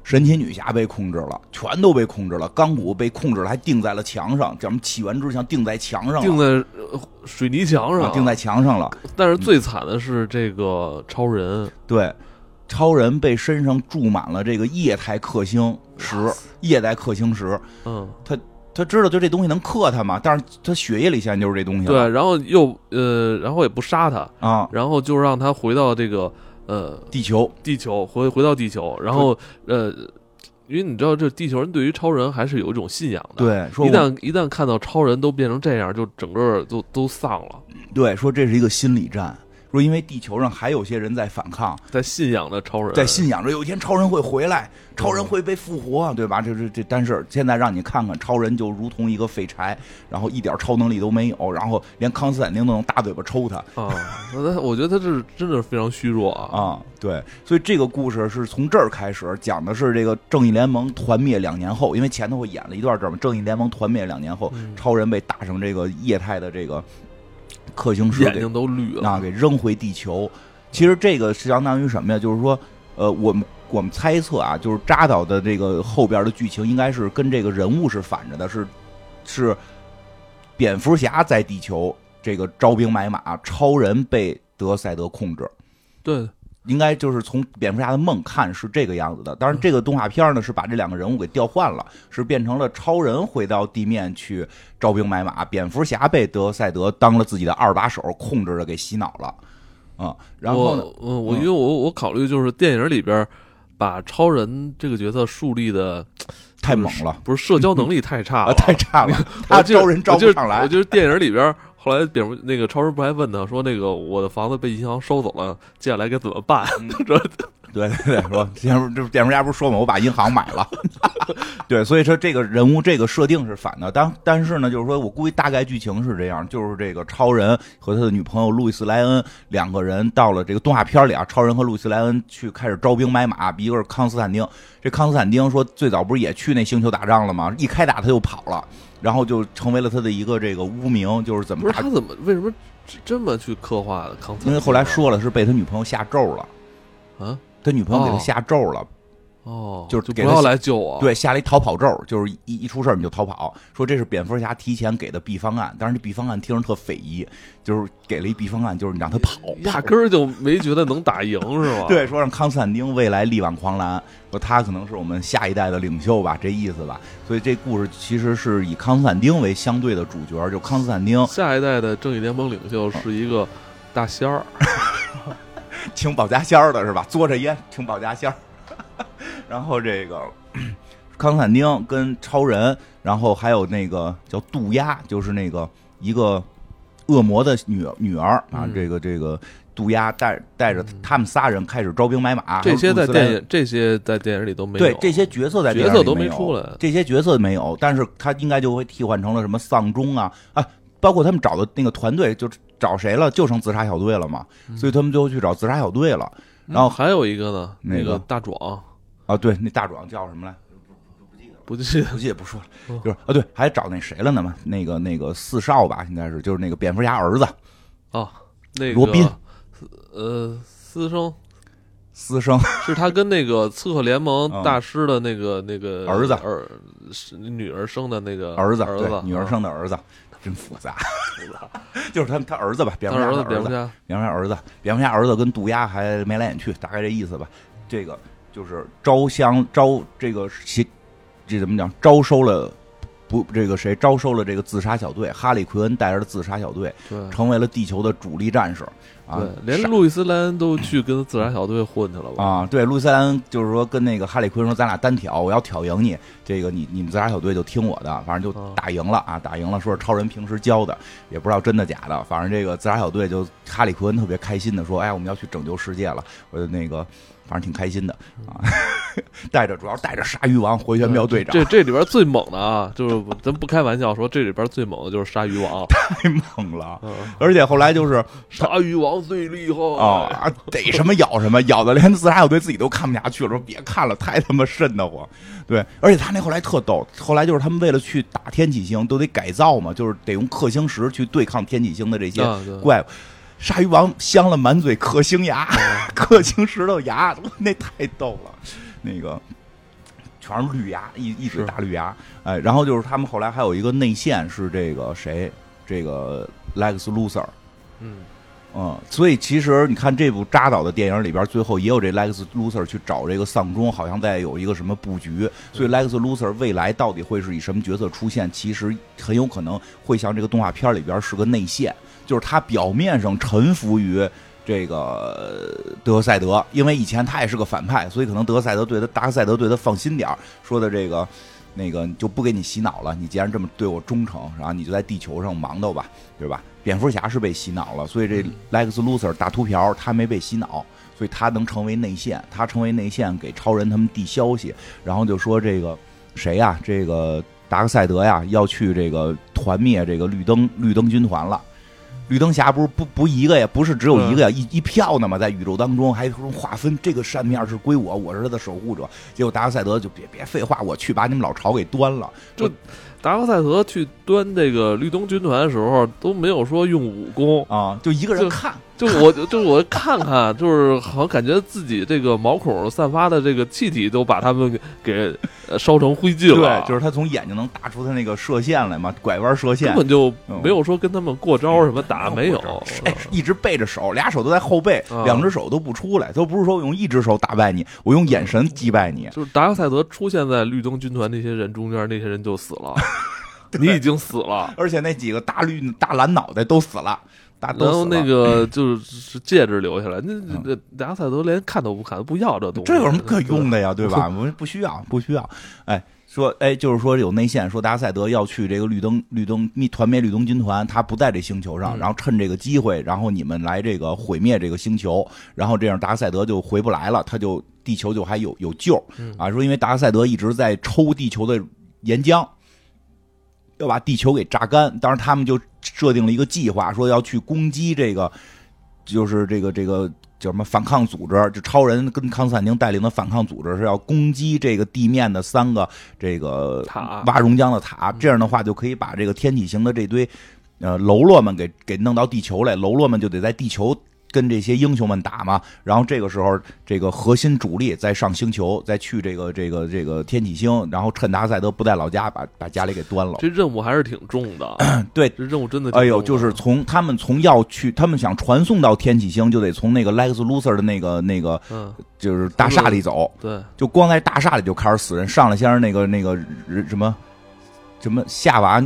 神奇女侠被控制了，全都被控制了。钢骨被控制了，还钉在了墙上，叫什么起源之墙钉在墙上，钉在水泥墙上，钉在墙上了。但是最惨的是这个超人，对，超人被身上注满了这个液态克星石，液态克星石。嗯，他他知道就这东西能克他嘛，但是他血液里现在就是这东西。对，然后又呃，然后也不杀他啊，然后就让他回到这个。呃，地球，地球回回到地球，然后呃，因为你知道，这地球人对于超人还是有一种信仰的。对，说一旦一旦看到超人都变成这样，就整个都都丧了。对，说这是一个心理战。说，因为地球上还有些人在反抗，在信仰着超人，在信仰着有一天超人会回来，超人会被复活，对吧？这这这，但是现在让你看看，超人就如同一个废柴，然后一点超能力都没有，然后连康斯坦丁都能大嘴巴抽他啊！那我觉得他是真的是非常虚弱啊！啊，对，所以这个故事是从这儿开始讲的是这个正义联盟团灭两年后，因为前头会演了一段这嘛正义联盟团灭两年后，超人被打成这个液态的这个。克星石眼睛都绿了，啊，给扔回地球。其实这个是相当于什么呀？就是说，呃，我们我们猜测啊，就是扎导的这个后边的剧情应该是跟这个人物是反着的，是是蝙蝠侠在地球这个招兵买马，超人被德赛德控制。对。应该就是从蝙蝠侠的梦看是这个样子的，当然这个动画片呢是把这两个人物给调换了，是变成了超人回到地面去招兵买马，蝙蝠侠被德赛德当了自己的二把手，控制着给洗脑了，啊，然后呢，嗯，我因为我我考虑就是电影里边把超人这个角色树立的太猛了，不是社交能力太差了，太差了，他招人招不上来，我就是电影里边。后来蝙蝠那个超人不还问他说：“那个我的房子被银行收走了，接下来该怎么办？” 说对对对，说蝙蝠这蝙蝠侠不是说嘛，我把银行买了。对，所以说这个人物这个设定是反的。但但是呢，就是说我估计大概剧情是这样：就是这个超人和他的女朋友路易斯莱恩两个人到了这个动画片里啊，超人和路易斯莱恩去开始招兵买马。一个是康斯坦丁，这康斯坦丁说最早不是也去那星球打仗了吗？一开打他就跑了。然后就成为了他的一个这个污名，就是怎么不是他怎么为什么这么去刻画的？康因为后来说了是被他女朋友下咒了，啊，他女朋友给他下咒了。哦，就是不要来救我。对，下了一逃跑咒，就是一一出事你就逃跑。说这是蝙蝠侠提前给的 B 方案，但是这 B 方案听着特匪夷，就是给了一 B 方案，就是你让他跑，压根儿就没觉得能打赢，是吧？对，说让康斯坦丁未来力挽狂澜，说他可能是我们下一代的领袖吧，这意思吧。所以这故事其实是以康斯坦丁为相对的主角，就康斯坦丁下一代的正义联盟领袖是一个大仙儿，请保家仙儿的是吧？嘬着烟请保家仙儿。然后这个 康斯坦丁跟超人，然后还有那个叫杜鸦，就是那个一个恶魔的女女儿啊。这个这个杜鸦带带着他们仨人开始招兵买马。这些在电影这些在电影里都没有。对这些角色在角色都没出来，这些角色没有，但是他应该就会替换成了什么丧钟啊啊，包括他们找的那个团队就找谁了，就剩自杀小队了嘛，所以他们就去找自杀小队了。然后还有一个呢，那个大壮。啊，对，那大壮叫什么来？不不记得，不记得，不说了。就是啊，对，还找那谁了呢嘛？那个那个四少吧，应该是，就是那个蝙蝠侠儿子。哦，那个罗宾，呃，私生，私生是他跟那个刺客联盟大师的那个那个儿子儿，女儿生的那个儿子，儿子，女儿生的儿子。真复杂，就是他他儿子吧，蝙蝠侠儿子，的儿子，蝙蝠侠，蝙蝠侠儿子，蝙蝠侠儿子跟杜鸦还眉来眼去，大概这意思吧。这个就是招香招这个这这怎么讲？招收了不这个谁招收了这个自杀小队，哈利奎恩带着的自杀小队对成为了地球的主力战士啊对，，连路易斯莱恩都去跟自杀小队混去了吧？啊，对，路易斯莱恩就是说跟那个哈利奎恩说，咱俩单挑，我要挑赢你，这个你你们自杀小队就听我的，反正就嗯打赢了啊，打赢了，说是超人平时教的，也不知道真的假的，反正这个自杀小队就哈利奎恩特别开心的说，哎，我们要去拯救世界了，我就那个反正挺开心的啊，带着主要带着鲨鱼王回旋镖队长，这这里边最猛的啊，就是咱不开玩笑说，这里边最猛的就是鲨鱼王，太猛了，嗯而且后来就是鲨鱼王最厉害啊，啊逮什么咬什么，咬的连自杀小队自己都看不下去了，说别看了，太他妈瘆得慌。对，而且他那后来特逗，后来就是他们为了去打天启星，都得改造嘛，就是得用氪星石去对抗天启星的这些怪物。鲨鱼王镶了满嘴克星牙，克星石头牙，那太逗了。那个全是绿牙，一一嘴是大绿牙。哎，然后就是他们后来还有一个内线是这个谁，这个 Lex Luthor。嗯，嗯，所以其实你看这部扎导的电影里边，最后也有这 Lex Luthor 去找这个丧钟，好像在有一个什么布局。所以 Lex Luthor 未来到底会是以什么角色出现，其实很有可能会像这个动画片里边是个内线，就是他表面上臣服于。这个德克赛德，因为以前他也是个反派，所以可能德克赛德对他达克赛德对他放心点儿说的这个那个就不给你洗脑了。你既然这么对我忠诚，然后你就在地球上忙叨吧，对吧？蝙蝠侠是被洗脑了，所以这嗯 Lex Luthor 大秃瓢他没被洗脑，所以他能成为内线，他成为内线给超人他们递消息，然后就说这个谁呀、这个达克赛德呀要去这个团灭这个绿灯绿灯军团了。绿灯侠不是不不一个呀，不是只有一个呀，一一票呢嘛，在宇宙当中还说划分这个扇面是归我，我是他的守护者。结果达克赛德就别别废话，我去把你们老巢给端了。就达克赛德去端这个绿灯军团的时候，都没有说用武功，啊，就一个人看，就我就我看看，就是好像感觉自己这个毛孔散发的这个气体都把他们给烧成灰烬了，对，就是他从眼睛能打出他那个射线来嘛，拐弯射线根，本就没有说跟他们过招什么打，没有没有，哎，一直背着手，俩手都在后背，啊两只手都不出来，都不是说我用一只手打败你，我用眼神击败你。就是达克赛德出现在绿灯军团那些人中间，那些人就死了，你已经死了。而且那几个大绿大蓝脑袋都死了，然后。那个 就是戒指留下来，那那达克赛德连看都不看，不要这东西，这有什么可用的呀？对吧？我们不需要，不需要。哎，说哎，就是说有内线，说达克赛德要去这个绿灯绿灯灭团灭绿灯军团，他不在这星球上，嗯然后趁这个机会，然后你们来这个毁灭这个星球，然后这样达克赛德就回不来了，他就地球就还有有救嗯啊。说因为达克赛德一直在抽地球的岩浆。要把地球给榨干，当时他们就设定了一个计划，说要去攻击这个，就是这个这个叫什么反抗组织，就超人跟康斯坦丁带领的反抗组织是要攻击这个地面的三个这个塔挖熔浆的塔，这样的话就可以把这个天体型的这堆呃喽啰们给给弄到地球来，喽啰们就得在地球。跟这些英雄们打嘛，然后这个时候，这个核心主力再上星球，再去这个这个这个天启星，然后趁达克赛德不在老家，把把家里给端了。这任务还是挺重的，对，这任务真的哎呦，就是从他们从要去，他们想传送到天启星，就得从那个 Lex Luthor 的那个那个嗯，就是大厦里走，对，就光在大厦里就开始死人，上来先是那个那个人什么什么夏娃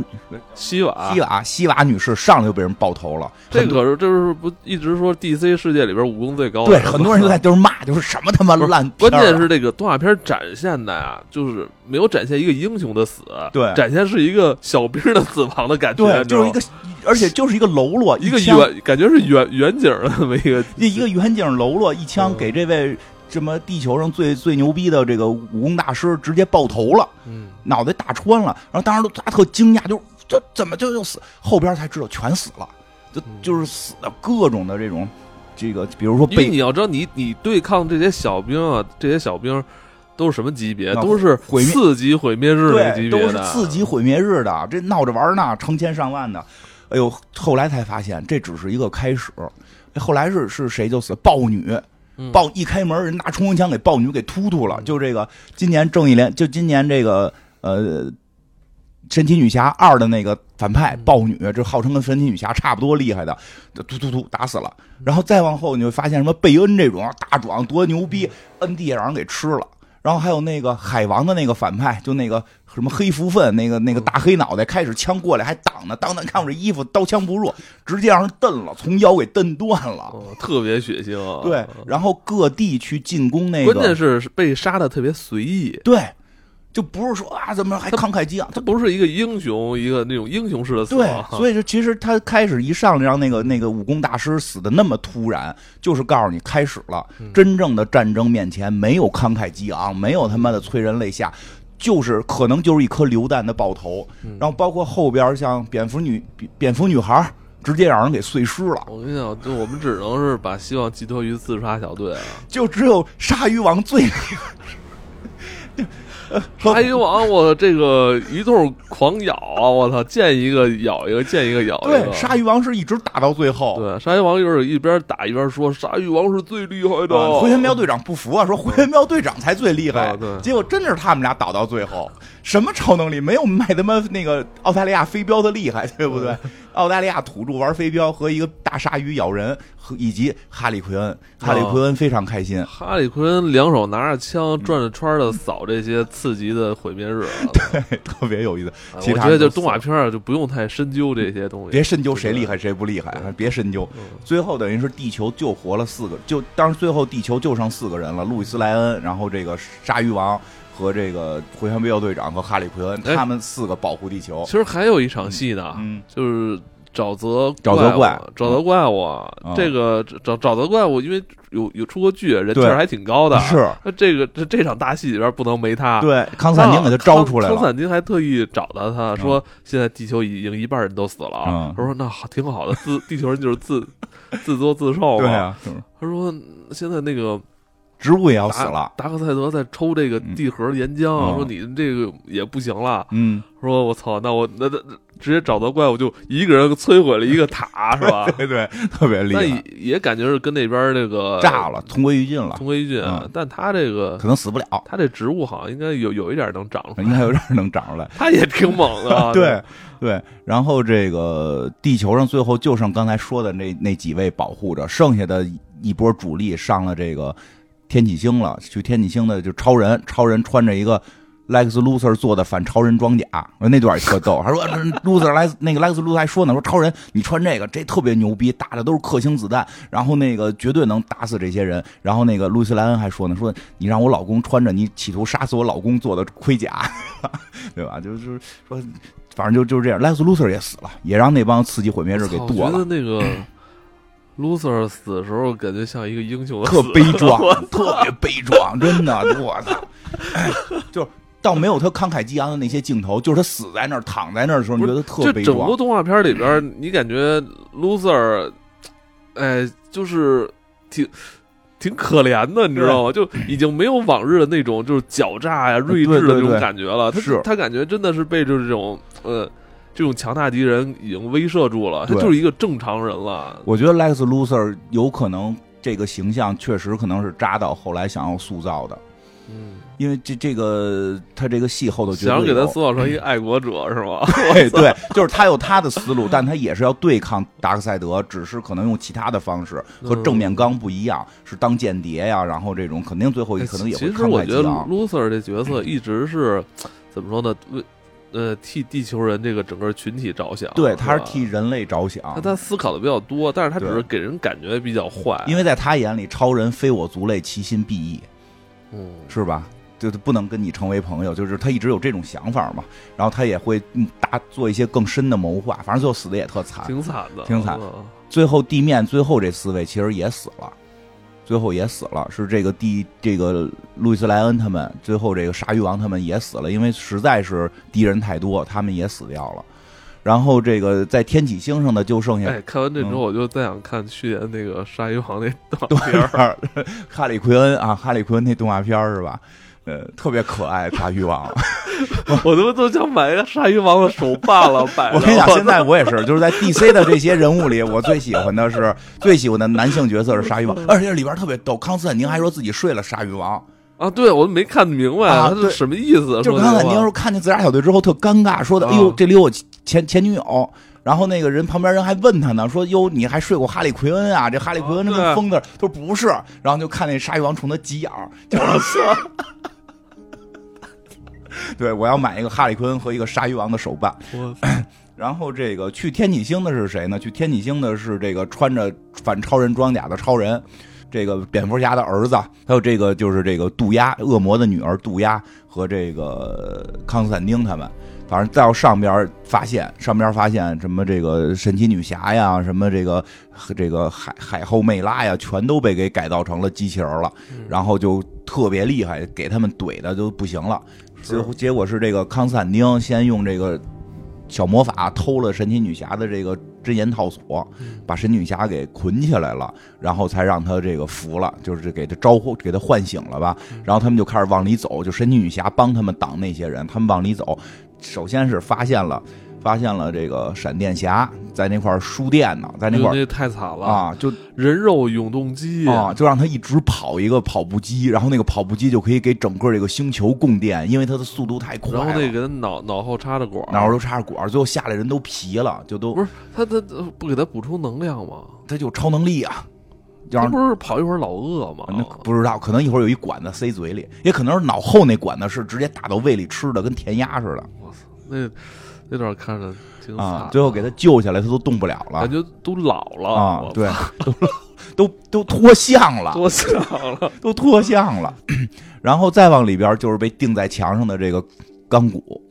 西瓦。西瓦西瓦女士上来就被人爆头了，这可是这是不一直说 DC 世界里边武功最高的对，很多人都在就是骂，就是什么他妈 烂啊，关键是这个动画片展现的呀，就是没有展现一个英雄的死，对。展现是一个小兵的死亡的感觉，对，就是一个，而且就是一个喽啰，一个远，感觉是远远景的那么一个，一一个远景喽啰一枪嗯。给这位什么地球上最最牛逼的这个武功大师直接爆头了。嗯，脑袋打穿了，然后当时都大家特惊讶，就这怎么就就死？后边才知道全死了，就嗯就是死的各种的这种，这个比如说被你要知道，你你对抗这些小兵啊，这些小兵都是什么级别？都是毁灭四级毁灭日那对都是级别的，四级毁灭日的，这闹着玩呢，成千上万的。哎呦，后来才发现这只是一个开始，哎后来是是谁就死？豹女。嗯豹一开门，人拿冲锋枪给豹女给突突了。就这个，今年正义联，就今年这个呃，神奇女侠二的那个反派豹女，这号称跟神奇女侠差不多厉害的，突突突打死了。然后再往后，你会发现什么贝恩这种大壮多牛逼，摁地上让人给吃了。然后还有那个海王的那个反派，就那个什么黑福分，那个那个大黑脑袋，开始枪过来还挡呢，当当看我这衣服刀枪不入，直接让人蹬了，从腰给蹬断了，特别血腥。啊。对，然后各地去进攻那个，关键是被杀的特别随意。对。就不是说啊，怎么还慷慨激昂？他不是一个英雄，一个那种英雄式的死。对，所以就其实他开始一上来让那个那个武功大师死的那么突然，就是告诉你开始了真正的战争面前没有慷慨激昂，没有他妈的催人泪下，就是可能就是一颗榴弹的爆头。然后包括后边像蝙蝠女蝙蝠女孩，直接让人给碎尸了。我跟你讲，就我们只能是把希望寄托于自杀小队啊，就只有鲨鱼王最。鲨鱼王，我这个一通狂咬啊！我操，见一个咬一个，见一个咬一个。对，鲨鱼王是一直打到最后。对，鲨鱼王就是一边打一边说：“鲨鱼王是最厉害的。”回旋镖队长不服啊，说：“回旋镖队长才最厉害。”对，结果真的是他们俩打到最后，什么超能力没有卖他妈那个澳大利亚飞镖的厉害，对不对？澳大利亚土著玩飞镖和一个大鲨鱼咬人，和以及哈利奎恩，哈利奎恩非常开心。哈利奎恩两手拿着枪转着圈的扫这些刺激的毁灭日，对，特别有意思。我觉得就动画片就不用太深究这些东西，别深究谁厉害谁不厉害，别深究。最后等于是地球救活了四个，就当时最后地球就剩四个人了：路易斯莱恩，然后这个鲨鱼王。和这个回旋镖队长和哈利奎恩，他们四个保护地球。其实还有一场戏呢，就是沼泽沼泽怪沼泽怪物。这个沼沼泽怪物，因为有有出过剧，人气还挺高的。是，那这个这这场大戏里边不能没他。对，康斯坦丁给他招出来了。康斯坦丁还特意找到他说：“现在地球已经一半人都死了。”他说：“那好，挺好的，自地球人就是自自作自受嘛。”对啊，他说：“现在那个。”植物也要死了。达克赛德在抽这个地核岩浆，说你这个也不行了。嗯，说我操，那我那那直接找到怪物，就一个人摧毁了一个塔，是吧？对对，特别厉害。那也感觉是跟那边那个炸了，同归于尽了。同归于尽，但他这个可能死不了。他这植物好像应该有有一点能长出来，应该有点能长出来。他也挺猛的。对对，然后这个地球上最后就剩刚才说的那那几位保护着，剩下的一波主力上了这个。天启星了，去天启星的就超人，超人穿着一个 Lex Luthor 做的反超人装甲，那段也特逗。他说 Luthor 来那个 Lex Luthor 还说呢，说超人你穿这个，这特别牛逼，打的都是克星子弹，然后那个绝对能打死这些人。然后那个路易斯莱恩还说呢，说你让我老公穿着你企图杀死我老公做的盔甲，对吧？就是说，反正就就是这样，Lex Luthor 也死了，也让那帮刺激毁灭日给剁了。那个。Loser 死的时候，感觉像一个英雄，特悲壮，特别悲壮，真的，我操！就倒没有他慷慨激昂的那些镜头，就是他死在那儿、躺在那儿的时候，你觉得特悲壮。整个动画片里边，你感觉 Loser，哎，就是挺挺可怜的，你知道吗？就已经没有往日的那种就是狡诈呀、睿智的那种感觉了。他是他感觉真的是被就是这种呃。这种强大敌人已经威慑住了，他就是一个正常人了。我觉得 Lex Luthor 有可能这个形象确实可能是扎导后来想要塑造的，嗯，因为这这个他这个戏后头想给他塑造成一个爱国者是吗？对 对，就是他有他的思路，但他也是要对抗达克赛德，只是可能用其他的方式和正面刚不一样，是当间谍呀，然后这种肯定最后可能也会。其实我觉得 Luthor 这角色一直是怎么说呢？为呃，替地球人这个整个群体着想，对，他是替人类着想。那他思考的比较多，但是他只是给人感觉比较坏。因为在他眼里，超人非我族类，其心必异，嗯，是吧？就不能跟你成为朋友，就是他一直有这种想法嘛。然后他也会大做一些更深的谋划。反正最后死的也特惨，挺惨的，挺惨。最后地面最后这四位其实也死了。最后也死了，是这个第这个路易斯莱恩他们，最后这个鲨鱼王他们也死了，因为实在是敌人太多，他们也死掉了。然后这个在天启星上的就剩下，哎，看完这之后我就再想看去年那个鲨鱼王那动画片儿哈利奎恩啊，哈利奎恩那动画片是吧？呃，特别可爱，鲨鱼王，我他妈都想买一个鲨鱼王的手办了。摆。我跟你讲，现在我也是，就是在 DC 的这些人物里，我最喜欢的是最喜欢的男性角色是鲨鱼王，而且里边特别逗。康斯坦丁还说自己睡了鲨鱼王。啊，对我没看明白他是什么意思。就是康斯坦丁说看见自杀小队之后特尴尬，说的哎呦，这里有我前前女友。然后那个人旁边人还问他呢，说哟，你还睡过哈利奎恩啊？这哈利奎恩这个疯子，他说不是。然后就看那鲨鱼王冲他急眼儿，就是。对，我要买一个哈利奎恩和一个鲨鱼王的手办。然后这个去天启星的是谁呢？去天启星的是这个穿着反超人装甲的超人，这个蝙蝠侠的儿子，还有这个就是这个杜鸦恶魔的女儿杜鸦和这个康斯坦丁他们。反正再到上边发现，上边发现什么这个神奇女侠呀，什么这个这个海海后魅拉呀，全都被给改造成了机器人了，然后就特别厉害，给他们怼的就不行了。结结果是这个康斯坦丁先用这个小魔法偷了神奇女侠的这个真言套索，把神奇女侠给捆起来了，然后才让他这个服了，就是给他招呼，给他唤醒了吧。然后他们就开始往里走，就神奇女侠帮他们挡那些人，他们往里走，首先是发现了。发现了这个闪电侠在那块输电呢，在那块那太惨了啊！就人肉永动机啊，就让他一直跑一个跑步机，然后那个跑步机就可以给整个这个星球供电，因为它的速度太快。然后那个脑脑后插着管，脑后都插着管，最后下来人都皮了，就都不是他他不给他补充能量吗？他就超能力啊！他不是跑一会儿老饿吗？那不知道，可能一会儿有一管子塞嘴里，也可能是脑后那管子是直接打到胃里吃的，跟填鸭似的。我操，那。那段看着挺惨，最后给他救下来，他都动不了了，感觉都老了啊！对，都都都脱相了，脱相了，都脱相了。然后再往里边，就是被钉在墙上的这个钢骨，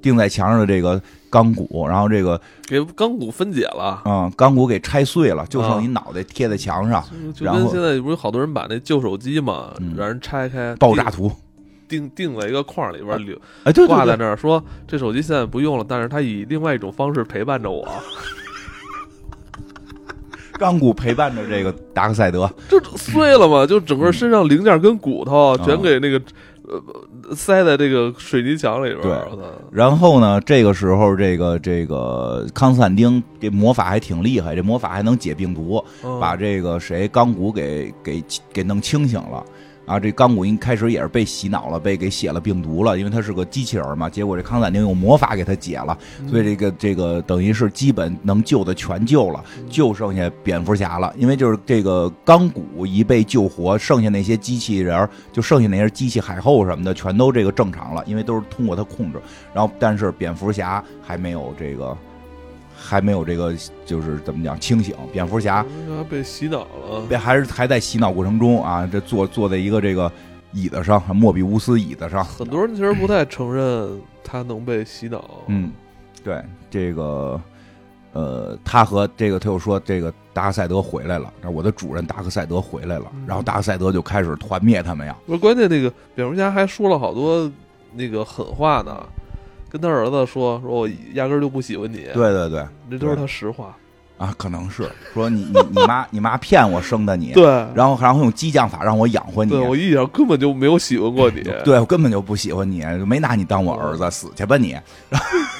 钉在墙上的这个钢骨，然后这个给钢骨分解了，嗯，钢骨给拆碎了，就剩一脑袋贴在墙上。就跟现在不是好多人把那旧手机嘛，让人拆开爆炸图。定定在一个框里边留，哎，对挂在那儿说这手机现在不用了，但是它以另外一种方式陪伴着我。钢骨陪伴着这个达克赛德，就碎了嘛？就整个身上零件跟骨头全给那个呃塞在这个水泥墙里边。对，然后呢，这个时候这个这个康斯坦丁这魔法还挺厉害，这魔法还能解病毒，把这个谁钢骨给给给弄清醒了。啊，这钢骨一开始也是被洗脑了，被给写了病毒了，因为他是个机器人嘛。结果这康斯坦丁用魔法给他解了，所以这个这个等于是基本能救的全救了，就剩下蝙蝠侠了。因为就是这个钢骨一被救活，剩下那些机器人就剩下那些机器海后什么的，全都这个正常了，因为都是通过他控制。然后，但是蝙蝠侠还没有这个。还没有这个，就是怎么讲清醒？蝙蝠侠被洗脑了，被还是还在洗脑过程中啊！这坐坐在一个这个椅子上，莫比乌斯椅子上。很多人其实不太承认他能被洗脑。嗯，对，这个呃，他和这个他又说，这个达克赛德回来了，我的主人达克赛德回来了，然后达克赛德就开始团灭他们呀。不是，关键那个蝙蝠侠还说了好多那个狠话呢。跟他儿子说：“说我压根儿就不喜欢你。”对对对，这都是他实话啊，可能是说你你你妈你妈骗我生的你，对，然后然后用激将法让我养活你，对我一点根本就没有喜欢过你，对我根本就不喜欢你，没拿你当我儿子，死去吧你！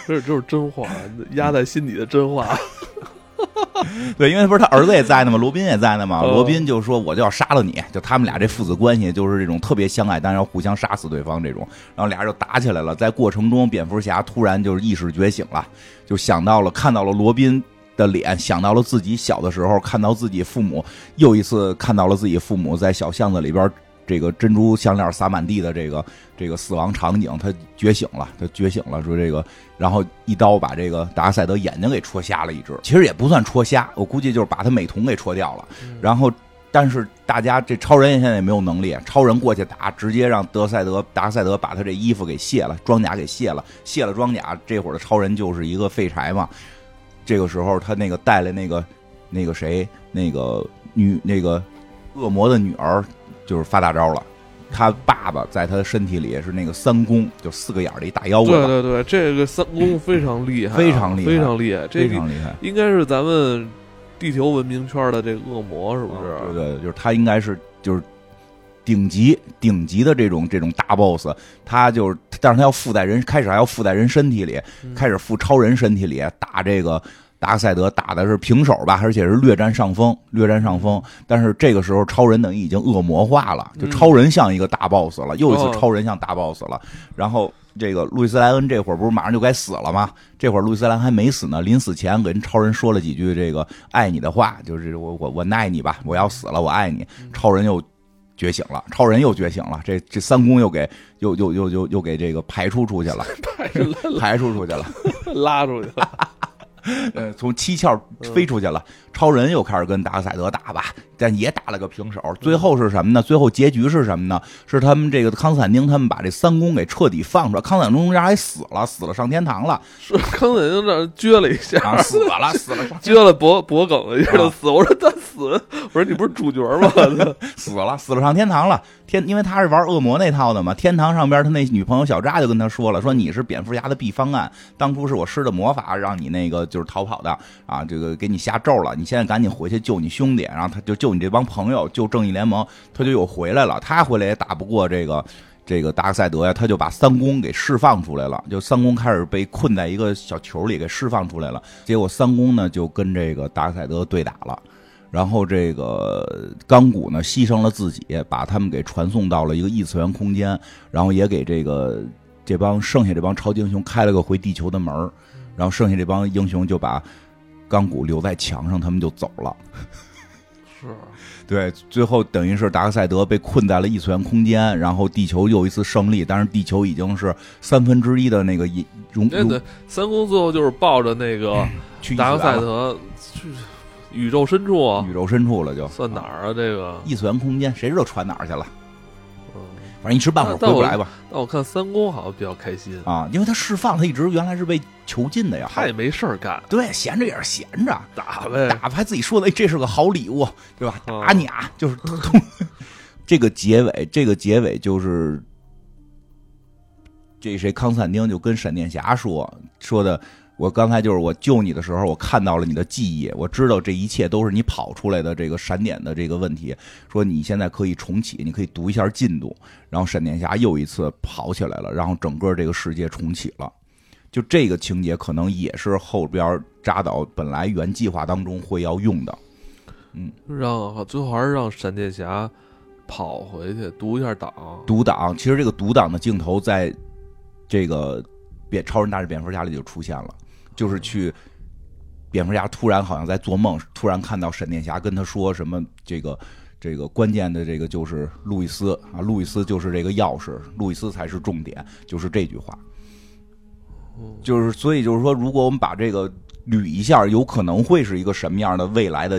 这这是真话，压在心底的真话。对，因为不是他儿子也在呢吗？罗宾也在呢嘛。罗宾就说：“我就要杀了你。”就他们俩这父子关系，就是这种特别相爱，但是要互相杀死对方这种。然后俩人就打起来了。在过程中，蝙蝠侠突然就是意识觉醒了，就想到了看到了罗宾的脸，想到了自己小的时候看到自己父母，又一次看到了自己父母在小巷子里边。这个珍珠项链撒满地的这个这个死亡场景，他觉醒了，他觉醒了，说这个，然后一刀把这个达克赛德眼睛给戳瞎了一只，其实也不算戳瞎，我估计就是把他美瞳给戳掉了。然后，但是大家这超人现在也没有能力，超人过去打，直接让德赛德达克赛德把他这衣服给卸了，装甲给卸了，卸了装甲，这会儿的超人就是一个废柴嘛。这个时候他那个带来那个那个谁，那个女那个恶魔的女儿。就是发大招了，他爸爸在他的身体里是那个三公，就四个眼儿的一大妖怪。对对对，这个三公非常厉害，非常厉害，非常厉害，非常厉害，应该是咱们地球文明圈的这个恶魔，是不是？对对，就是他应该是就是顶级顶级的这种这种大 boss，他就是，但是他要附在人，开始还要附在人身体里，开始附超人身体里打这个。达克赛德打的是平手吧，而且是略占上风，略占上风。但是这个时候，超人等于已经恶魔化了，就超人像一个大 boss 了，又一次超人像大 boss 了。然后这个路易斯莱恩这会儿不是马上就该死了吗？这会儿路易斯莱恩还没死呢，临死前跟超人说了几句这个爱你的话，就是我我我爱你吧，我要死了，我爱你。超人又觉醒了，超人又觉醒了，这这三公又给又又又又又给这个排出出去了，排出出去了，拉出去了。呃，从七窍飞出去了，超人又开始跟达克赛德打吧，但也打了个平手。最后是什么呢？最后结局是什么呢？是他们这个康斯坦丁他们把这三公给彻底放出来。康斯坦丁中间还死了，死了上天堂了。是康斯坦丁这撅了一下，死了，死了，撅了脖脖梗了一下就死。我说他死，我说你不是主角吗？死了，死了上天堂了。天，因为他是玩恶魔那套的嘛。天堂上边他那女朋友小扎就跟他说了，说你是蝙蝠侠的 B 方案，当初是我施的魔法让你那个就是逃跑的啊，这个给你下咒了，你现在赶紧回去救你兄弟，然后他就救你这帮朋友，救正义联盟，他就又回来了。他回来也打不过这个这个达克赛德呀，他就把三公给释放出来了，就三公开始被困在一个小球里给释放出来了。结果三公呢就跟这个达克赛德对打了。然后这个钢骨呢，牺牲了自己，把他们给传送到了一个异次元空间，然后也给这个这帮剩下这帮超级英雄开了个回地球的门儿然后剩下这帮英雄就把钢骨留在墙上，他们就走了。是，对，最后等于是达克赛德被困在了异次元空间，然后地球又一次胜利，但是地球已经是三分之一的那个容。对对，三公最后就是抱着那个 达克赛德去。宇宙深处啊，宇宙深处了就算哪儿啊？这个异次元空间，谁知道传哪儿去了？嗯，反正一时半会儿回不来吧。那我看三公好像比较开心啊，因为他释放，他一直原来是被囚禁的呀。他也没事儿干，对，闲着也是闲着，打呗，打还自己说的，这是个好礼物，对吧？打你啊，就是 这个结尾，这个结尾就是这谁？康斯坦丁就跟闪电侠说说的。我刚才就是我救你的时候，我看到了你的记忆，我知道这一切都是你跑出来的这个闪点的这个问题。说你现在可以重启，你可以读一下进度。然后闪电侠又一次跑起来了，然后整个这个世界重启了。就这个情节可能也是后边扎导本来原计划当中会要用的。嗯，让最后还是让闪电侠跑回去读一下档。读档，其实这个读档的镜头在这个变超人大战蝙蝠侠里就出现了。就是去，蝙蝠侠突然好像在做梦，突然看到闪电侠跟他说什么，这个这个关键的这个就是路易斯啊，路易斯就是这个钥匙，路易斯才是重点，就是这句话。就是所以就是说，如果我们把这个捋一下，有可能会是一个什么样的未来的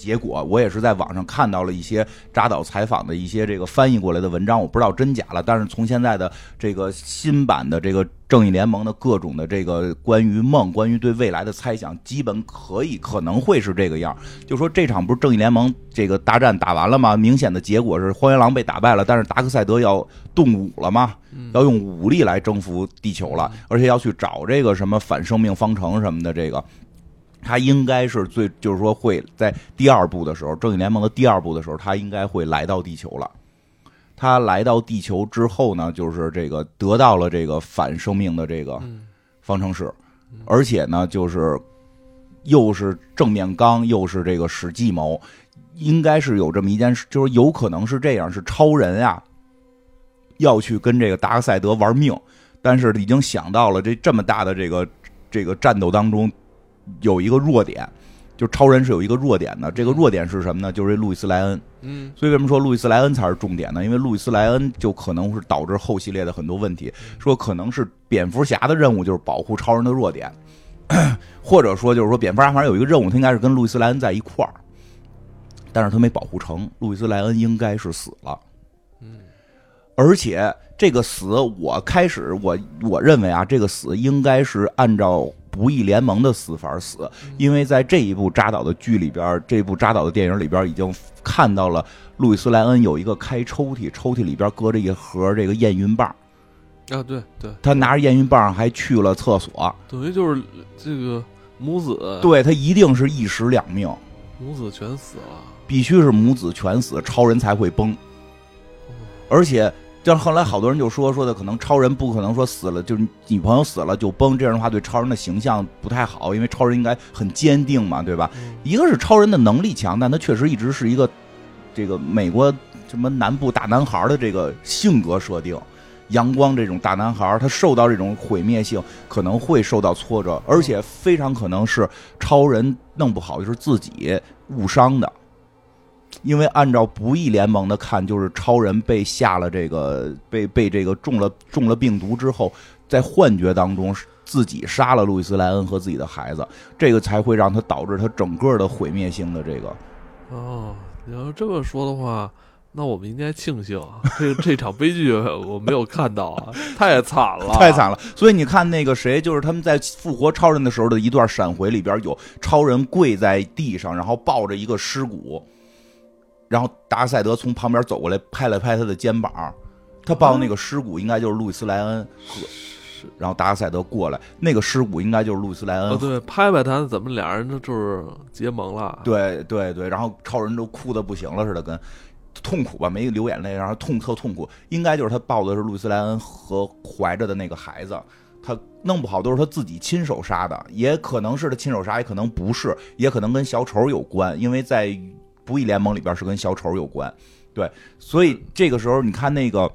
结果？我也是在网上看到了一些扎导采访的一些这个翻译过来的文章，我不知道真假了。但是从现在的这个新版的这个。正义联盟的各种的这个关于梦、关于对未来的猜想，基本可以可能会是这个样。就说这场不是正义联盟这个大战打完了吗？明显的结果是荒原狼被打败了，但是达克赛德要动武了吗？要用武力来征服地球了，而且要去找这个什么反生命方程什么的。这个他应该是最，就是说会在第二部的时候，正义联盟的第二部的时候，他应该会来到地球了。他来到地球之后呢，就是这个得到了这个反生命的这个方程式，而且呢，就是又是正面刚，又是这个使计谋，应该是有这么一件事，就是有可能是这样，是超人啊，要去跟这个达克赛德玩命，但是已经想到了这这么大的这个这个战斗当中有一个弱点。就超人是有一个弱点的，这个弱点是什么呢？就是路易斯莱恩。嗯，所以为什么说路易斯莱恩才是重点呢？因为路易斯莱恩就可能是导致后系列的很多问题。说可能是蝙蝠侠的任务就是保护超人的弱点，或者说就是说蝙蝠侠反正有一个任务，他应该是跟路易斯莱恩在一块儿，但是他没保护成，路易斯莱恩应该是死了。嗯，而且这个死，我开始我我认为啊，这个死应该是按照。不义联盟的死法死，因为在这一部扎导的剧里边，这部扎导的电影里边已经看到了路易斯莱恩有一个开抽屉，抽屉里边搁着一盒这个验孕棒。啊，对对，他拿着验孕棒还去了厕所，等于就是这个母子，对他一定是一尸两命，母子全死了，必须是母子全死，超人才会崩，而且。但是后来好多人就说说的，可能超人不可能说死了，就是女朋友死了就崩，这样的话对超人的形象不太好，因为超人应该很坚定嘛，对吧？一个是超人的能力强，但他确实一直是一个这个美国什么南部大男孩的这个性格设定，阳光这种大男孩，他受到这种毁灭性可能会受到挫折，而且非常可能是超人弄不好就是自己误伤的。因为按照不义联盟的看，就是超人被下了这个被被这个中了中了病毒之后，在幻觉当中自己杀了路易斯莱恩和自己的孩子，这个才会让他导致他整个的毁灭性的这个。哦，你要这么说的话，那我们应该庆幸 这这场悲剧我没有看到啊，太惨了，太惨了。所以你看那个谁，就是他们在复活超人的时候的一段闪回里边，有超人跪在地上，然后抱着一个尸骨。然后达克赛德从旁边走过来，拍了拍他的肩膀，他抱那个尸骨应该就是路易斯莱恩。是，然后达克赛德过来，那个尸骨应该就是路易斯莱恩。对，拍拍他，怎么俩人就是结盟了？对对对，然后超人都哭的不行了似的，跟痛苦吧，没流眼泪，然后痛特痛苦。应该就是他抱的是路易斯莱恩和怀着的那个孩子，他弄不好都是他自己亲手杀的，也可能是他亲手杀，也可能不是，也可能跟小丑有关，因为在。不义联盟里边是跟小丑有关，对，所以这个时候你看那个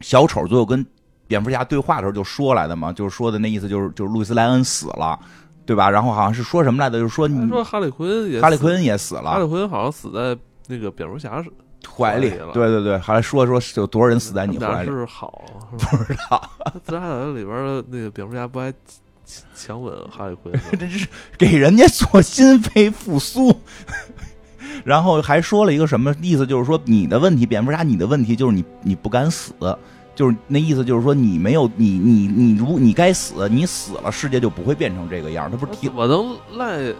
小丑最后跟蝙蝠侠对话的时候就说来的嘛，就是说的那意思就是就是路易斯莱恩死了，对吧？然后好像是说什么来的，就是说你说哈利奎恩也哈利奎恩也死了，哈利奎恩好像死在那个蝙蝠侠怀里了，对对对，还说说有多少人死在你怀里。是好不知道，自杀小里边的那个蝙蝠侠不还强吻哈利奎恩，这是给人家做心肺复苏。然后还说了一个什么意思？就是说你的问题，蝙蝠侠，你的问题就是你你不敢死，就是那意思，就是说你没有你你你如你该死，你死了，世界就不会变成这个样。他不是提我能赖。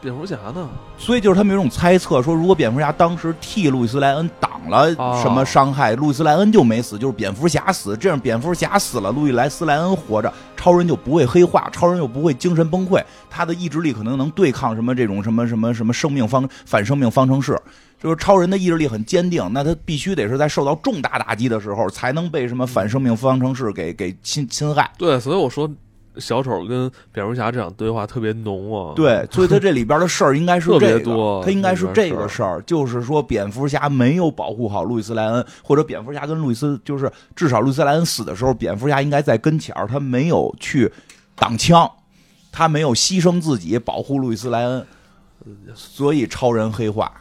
蝙蝠侠呢？所以就是他们有种猜测，说如果蝙蝠侠当时替路易斯莱恩挡了什么伤害，路易斯莱恩就没死，就是蝙蝠侠死。这样蝙蝠侠死了，路易莱斯莱恩活着，超人就不会黑化，超人又不会精神崩溃，他的意志力可能能对抗什么这种什么什么什么生命方反生命方程式。就是超人的意志力很坚定，那他必须得是在受到重大打击的时候，才能被什么反生命方程式给给侵侵害。对，所以我说。小丑跟蝙蝠侠这场对话特别浓啊，对，所以他这里边的事儿应该是 特别多，他应该是这个事儿，就是说蝙蝠侠没有保护好路易斯莱恩，或者蝙蝠侠跟路易斯，就是至少路易斯莱恩死的时候，蝙蝠侠应该在跟前儿，他没有去挡枪，他没有牺牲自己保护路易斯莱恩，所以超人黑化，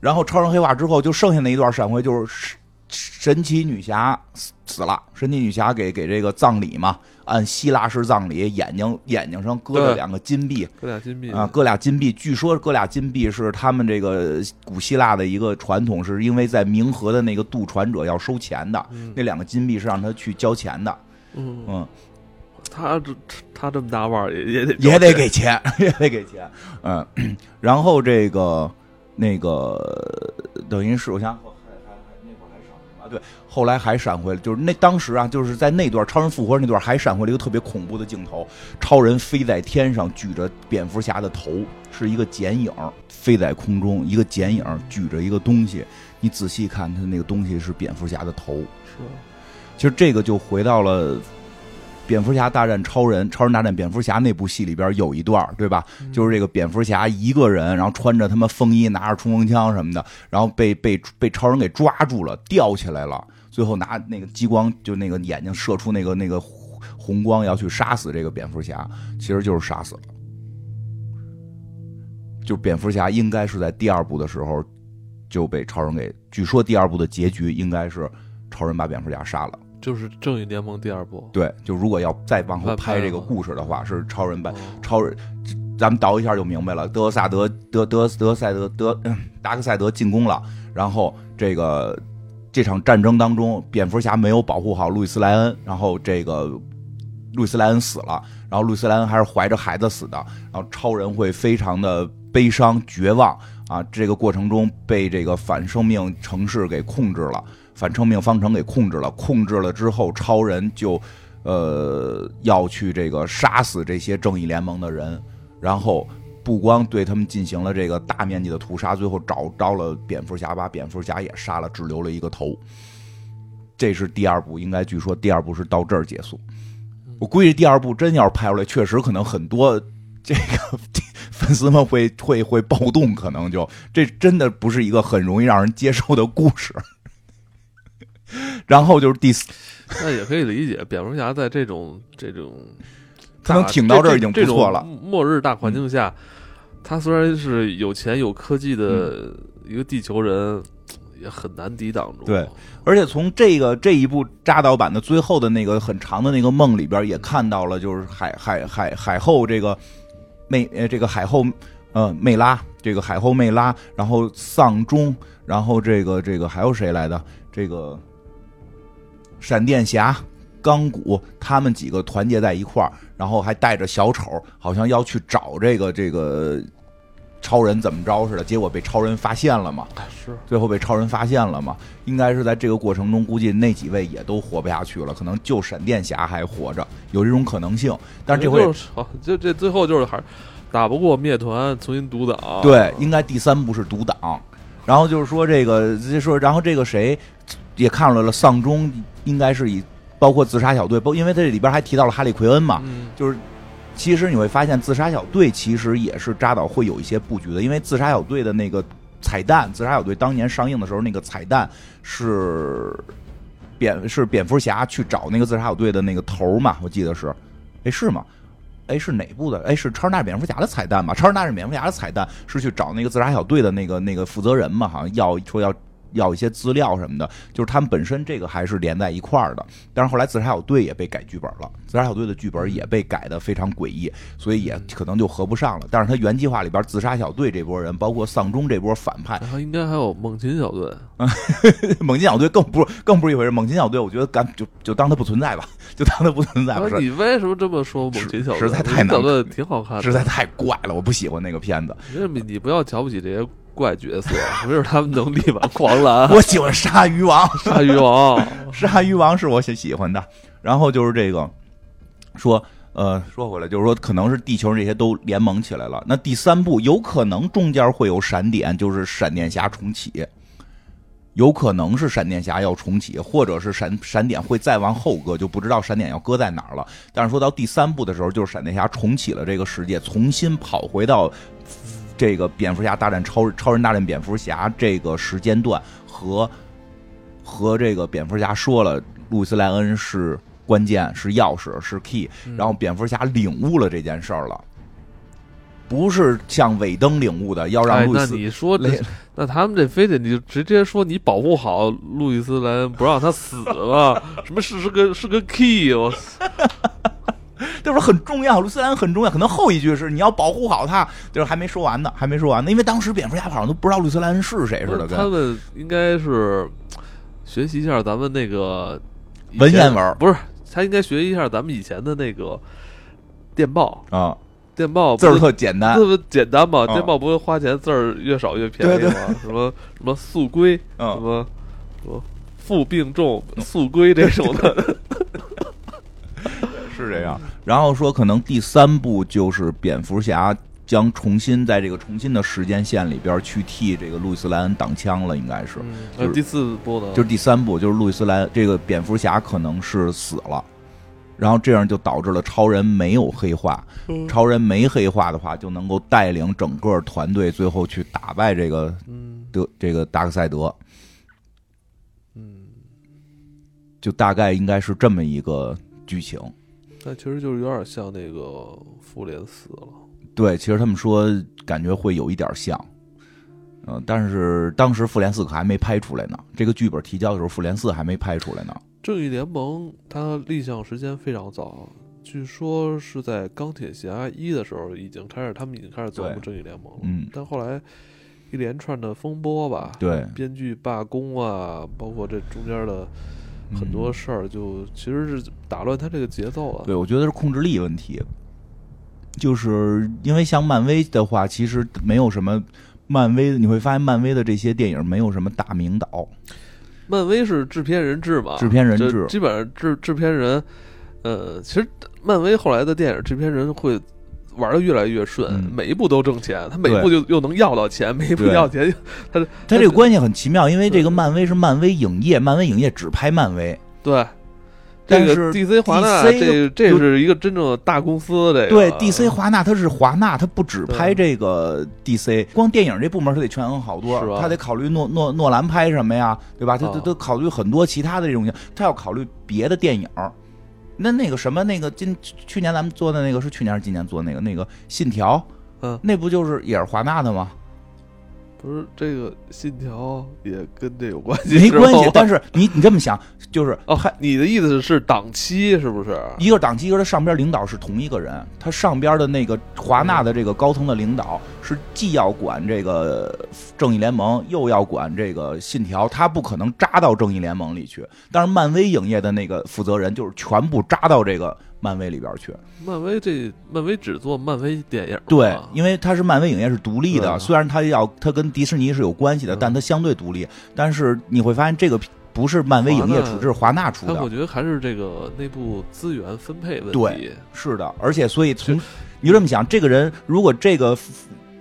然后超人黑化之后，就剩下那一段闪回就是神奇女侠死了，神奇女侠给给这个葬礼嘛。按希腊式葬礼，眼睛眼睛上搁着两个金币，搁俩金币啊，搁俩金币。据说搁俩金币是他们这个古希腊的一个传统，是因为在冥河的那个渡船者要收钱的，那两个金币是让他去交钱的。嗯嗯，他这他这么大腕儿也 也得也得给钱，也得给钱。嗯，然后这个那个等于是我想。对，后来还闪回了，就是那当时啊，就是在那段超人复活那段，还闪回了一个特别恐怖的镜头，超人飞在天上，举着蝙蝠侠的头，是一个剪影，飞在空中，一个剪影举着一个东西，你仔细看，他那个东西是蝙蝠侠的头。是，其实这个就回到了。蝙蝠侠大战超人，超人大战蝙蝠侠那部戏里边有一段，对吧？就是这个蝙蝠侠一个人，然后穿着他妈风衣，拿着冲锋枪什么的，然后被被被超人给抓住了，吊起来了，最后拿那个激光，就那个眼睛射出那个那个红光，要去杀死这个蝙蝠侠，其实就是杀死了。就蝙蝠侠应该是在第二部的时候就被超人给，据说第二部的结局应该是超人把蝙蝠侠杀了。就是《正义联盟》第二部，对，就如果要再往后拍这个故事的话，是超人版超人，咱们倒一下就明白了。德萨德德德德赛德德达克赛德进攻了，然后这个这场战争当中，蝙蝠侠没有保护好路易斯莱恩，然后这个路易斯莱恩死了，然后路易斯莱恩还是怀着孩子死的，然后超人会非常的悲伤绝望啊，这个过程中被这个反生命城市给控制了。反生命方程给控制了，控制了之后，超人就，呃，要去这个杀死这些正义联盟的人，然后不光对他们进行了这个大面积的屠杀，最后找着了蝙蝠侠，把蝙蝠侠也杀了，只留了一个头。这是第二部，应该据说第二部是到这儿结束。我估计第二部真要是拍出来，确实可能很多这个 粉丝们会会会暴动，可能就这真的不是一个很容易让人接受的故事。然后就是第四，那也可以理解，蝙蝠侠在这种这种他能挺到这儿已经不错了。末日大环境下，他虽然是有钱有科技的一个地球人。也很难抵挡住。对，而且从这个这一部扎导版的最后的那个很长的那个梦里边，也看到了，就是海海海海后这个魅呃这个海后呃魅拉这个海后魅拉，然后丧钟，然后这个这个还有谁来的？这个闪电侠、钢骨他们几个团结在一块儿，然后还带着小丑，好像要去找这个这个。超人怎么着似的，结果被超人发现了嘛？是，最后被超人发现了嘛？应该是在这个过程中，估计那几位也都活不下去了，可能就闪电侠还活着，有这种可能性。但是这回，就这最后就是还打不过灭团，重新独挡。对，应该第三部是独挡。然后就是说这个，就说然后这个谁也看出来了，丧钟应该是以包括自杀小队，不，因为他这里边还提到了哈利奎恩嘛，就是。其实你会发现，自杀小队其实也是扎导会有一些布局的，因为自杀小队的那个彩蛋，自杀小队当年上映的时候那个彩蛋是蝙是蝙蝠侠去找那个自杀小队的那个头嘛，我记得是，哎是吗？哎是哪部的？哎是超人大战蝙蝠侠的彩蛋吧？超人大战蝙蝠侠的彩蛋是去找那个自杀小队的那个那个负责人嘛？好像要说要。要一些资料什么的，就是他们本身这个还是连在一块儿的。但是后来自杀小队也被改剧本了，自杀小队的剧本也被改的非常诡异，所以也可能就合不上了。但是他原计划里边，自杀小队这波人，包括丧钟这波反派，应该还有猛禽小队。猛禽小队更不更不是一回事。猛禽小队，我觉得干就就当它不存在吧，就当它不存在。你为什么这么说？猛禽小队实在太难了，挺好看的，实在太怪了，我不喜欢那个片子。你你不要瞧不起这些。怪角色，没准他们能力挽狂澜。我喜欢鲨鱼王，鲨鱼王，鲨鱼王是我喜喜欢的。然后就是这个，说呃，说回来就是说，可能是地球这些都联盟起来了。那第三部有可能中间会有闪点，就是闪电侠重启，有可能是闪电侠要重启，或者是闪闪点会再往后搁，就不知道闪点要搁在哪儿了。但是说到第三部的时候，就是闪电侠重启了这个世界，重新跑回到。这个蝙蝠侠大战超超人大战蝙蝠侠这个时间段和和这个蝙蝠侠说了，路易斯莱恩是关键，是钥匙，是 key，然后蝙蝠侠领悟了这件事儿了，不是像尾灯领悟的，要让路易斯。那你说这，那他们这非得你就直接说你保护好路易斯莱恩，不让他死了，什么是是个是个 key，我。这不是很重要，卢斯兰很重要。可能后一句是你要保护好他，就是还没说完呢，还没说完呢。因为当时蝙蝠侠好像都不知道卢斯兰是谁似的。他们应该是学习一下咱们那个文言文，不是他应该学习一下咱们以前的那个电报啊，电报字儿特简单，特别简单嘛。电报不会花钱，字儿越少越便宜吗？什么什么速归，什么什么负病重速归这种的。是这样，然后说可能第三部就是蝙蝠侠将重新在这个重新的时间线里边去替这个路易斯莱恩挡枪了，应该是。呃，第四部的，就是第三部，就是路易斯莱这个蝙蝠侠可能是死了，然后这样就导致了超人没有黑化，超人没黑化的话，就能够带领整个团队最后去打败这个德这个达克赛德。嗯，就大概应该是这么一个剧情。那其实就是有点像那个复联四了。对，其实他们说感觉会有一点像，嗯，但是当时复联四可还没拍出来呢。这个剧本提交的时候，复联四还没拍出来呢。正义联盟它立项时间非常早，据说是在钢铁侠一的时候已经开始，他们已经开始做正义联盟了。嗯，但后来一连串的风波吧，对，编剧罢工啊，包括这中间的。很多事儿就其实是打乱他这个节奏了。对，我觉得是控制力问题。就是因为像漫威的话，其实没有什么漫威，你会发现漫威的这些电影没有什么大名导。漫威是制片人制嘛？制片人制，基本上制制片人。呃，其实漫威后来的电影制片人会玩的越来越顺，嗯。每一步都挣钱，他每一步就又能要到钱，每一步要钱，他他这个关系很奇妙，因为这个漫威是漫威影业，漫威影业只拍漫威，对。这个但是 DC 华纳这这是一个真正的大公司，这个。对 DC 华纳，它是华纳，它不只拍这个 DC，光电影这部门它得权衡好多它得考虑诺诺诺兰拍什么呀，对吧？它它哦它考虑很多其他的这种，它要考虑别的电影。那那个什么，那个今去年咱们做的那个是去年还是今年做的那个那个《信条》，嗯那不就是也是华纳的吗？不是这个信条也跟这有关系，没关系，但是你你这么想，就是哦还，你的意思是档期是不是？一个档期，一个是上边领导是同一个人，他上边的那个华纳的这个高层的领导是既要管这个正义联盟，又要管这个信条，他不可能扎到正义联盟里去。但是漫威影业的那个负责人就是全部扎到这个漫威里边去。漫威这漫威只做漫威电影，对，因为它是漫威影业是独立的，嗯虽然它要它跟迪士尼是有关系的，嗯但它相对独立。但是你会发现这个不是漫威影业出，这是华纳出的但我。觉得还是这个内部资源分配问题。对是的，而且所以从你就这么想，这个人如果这个负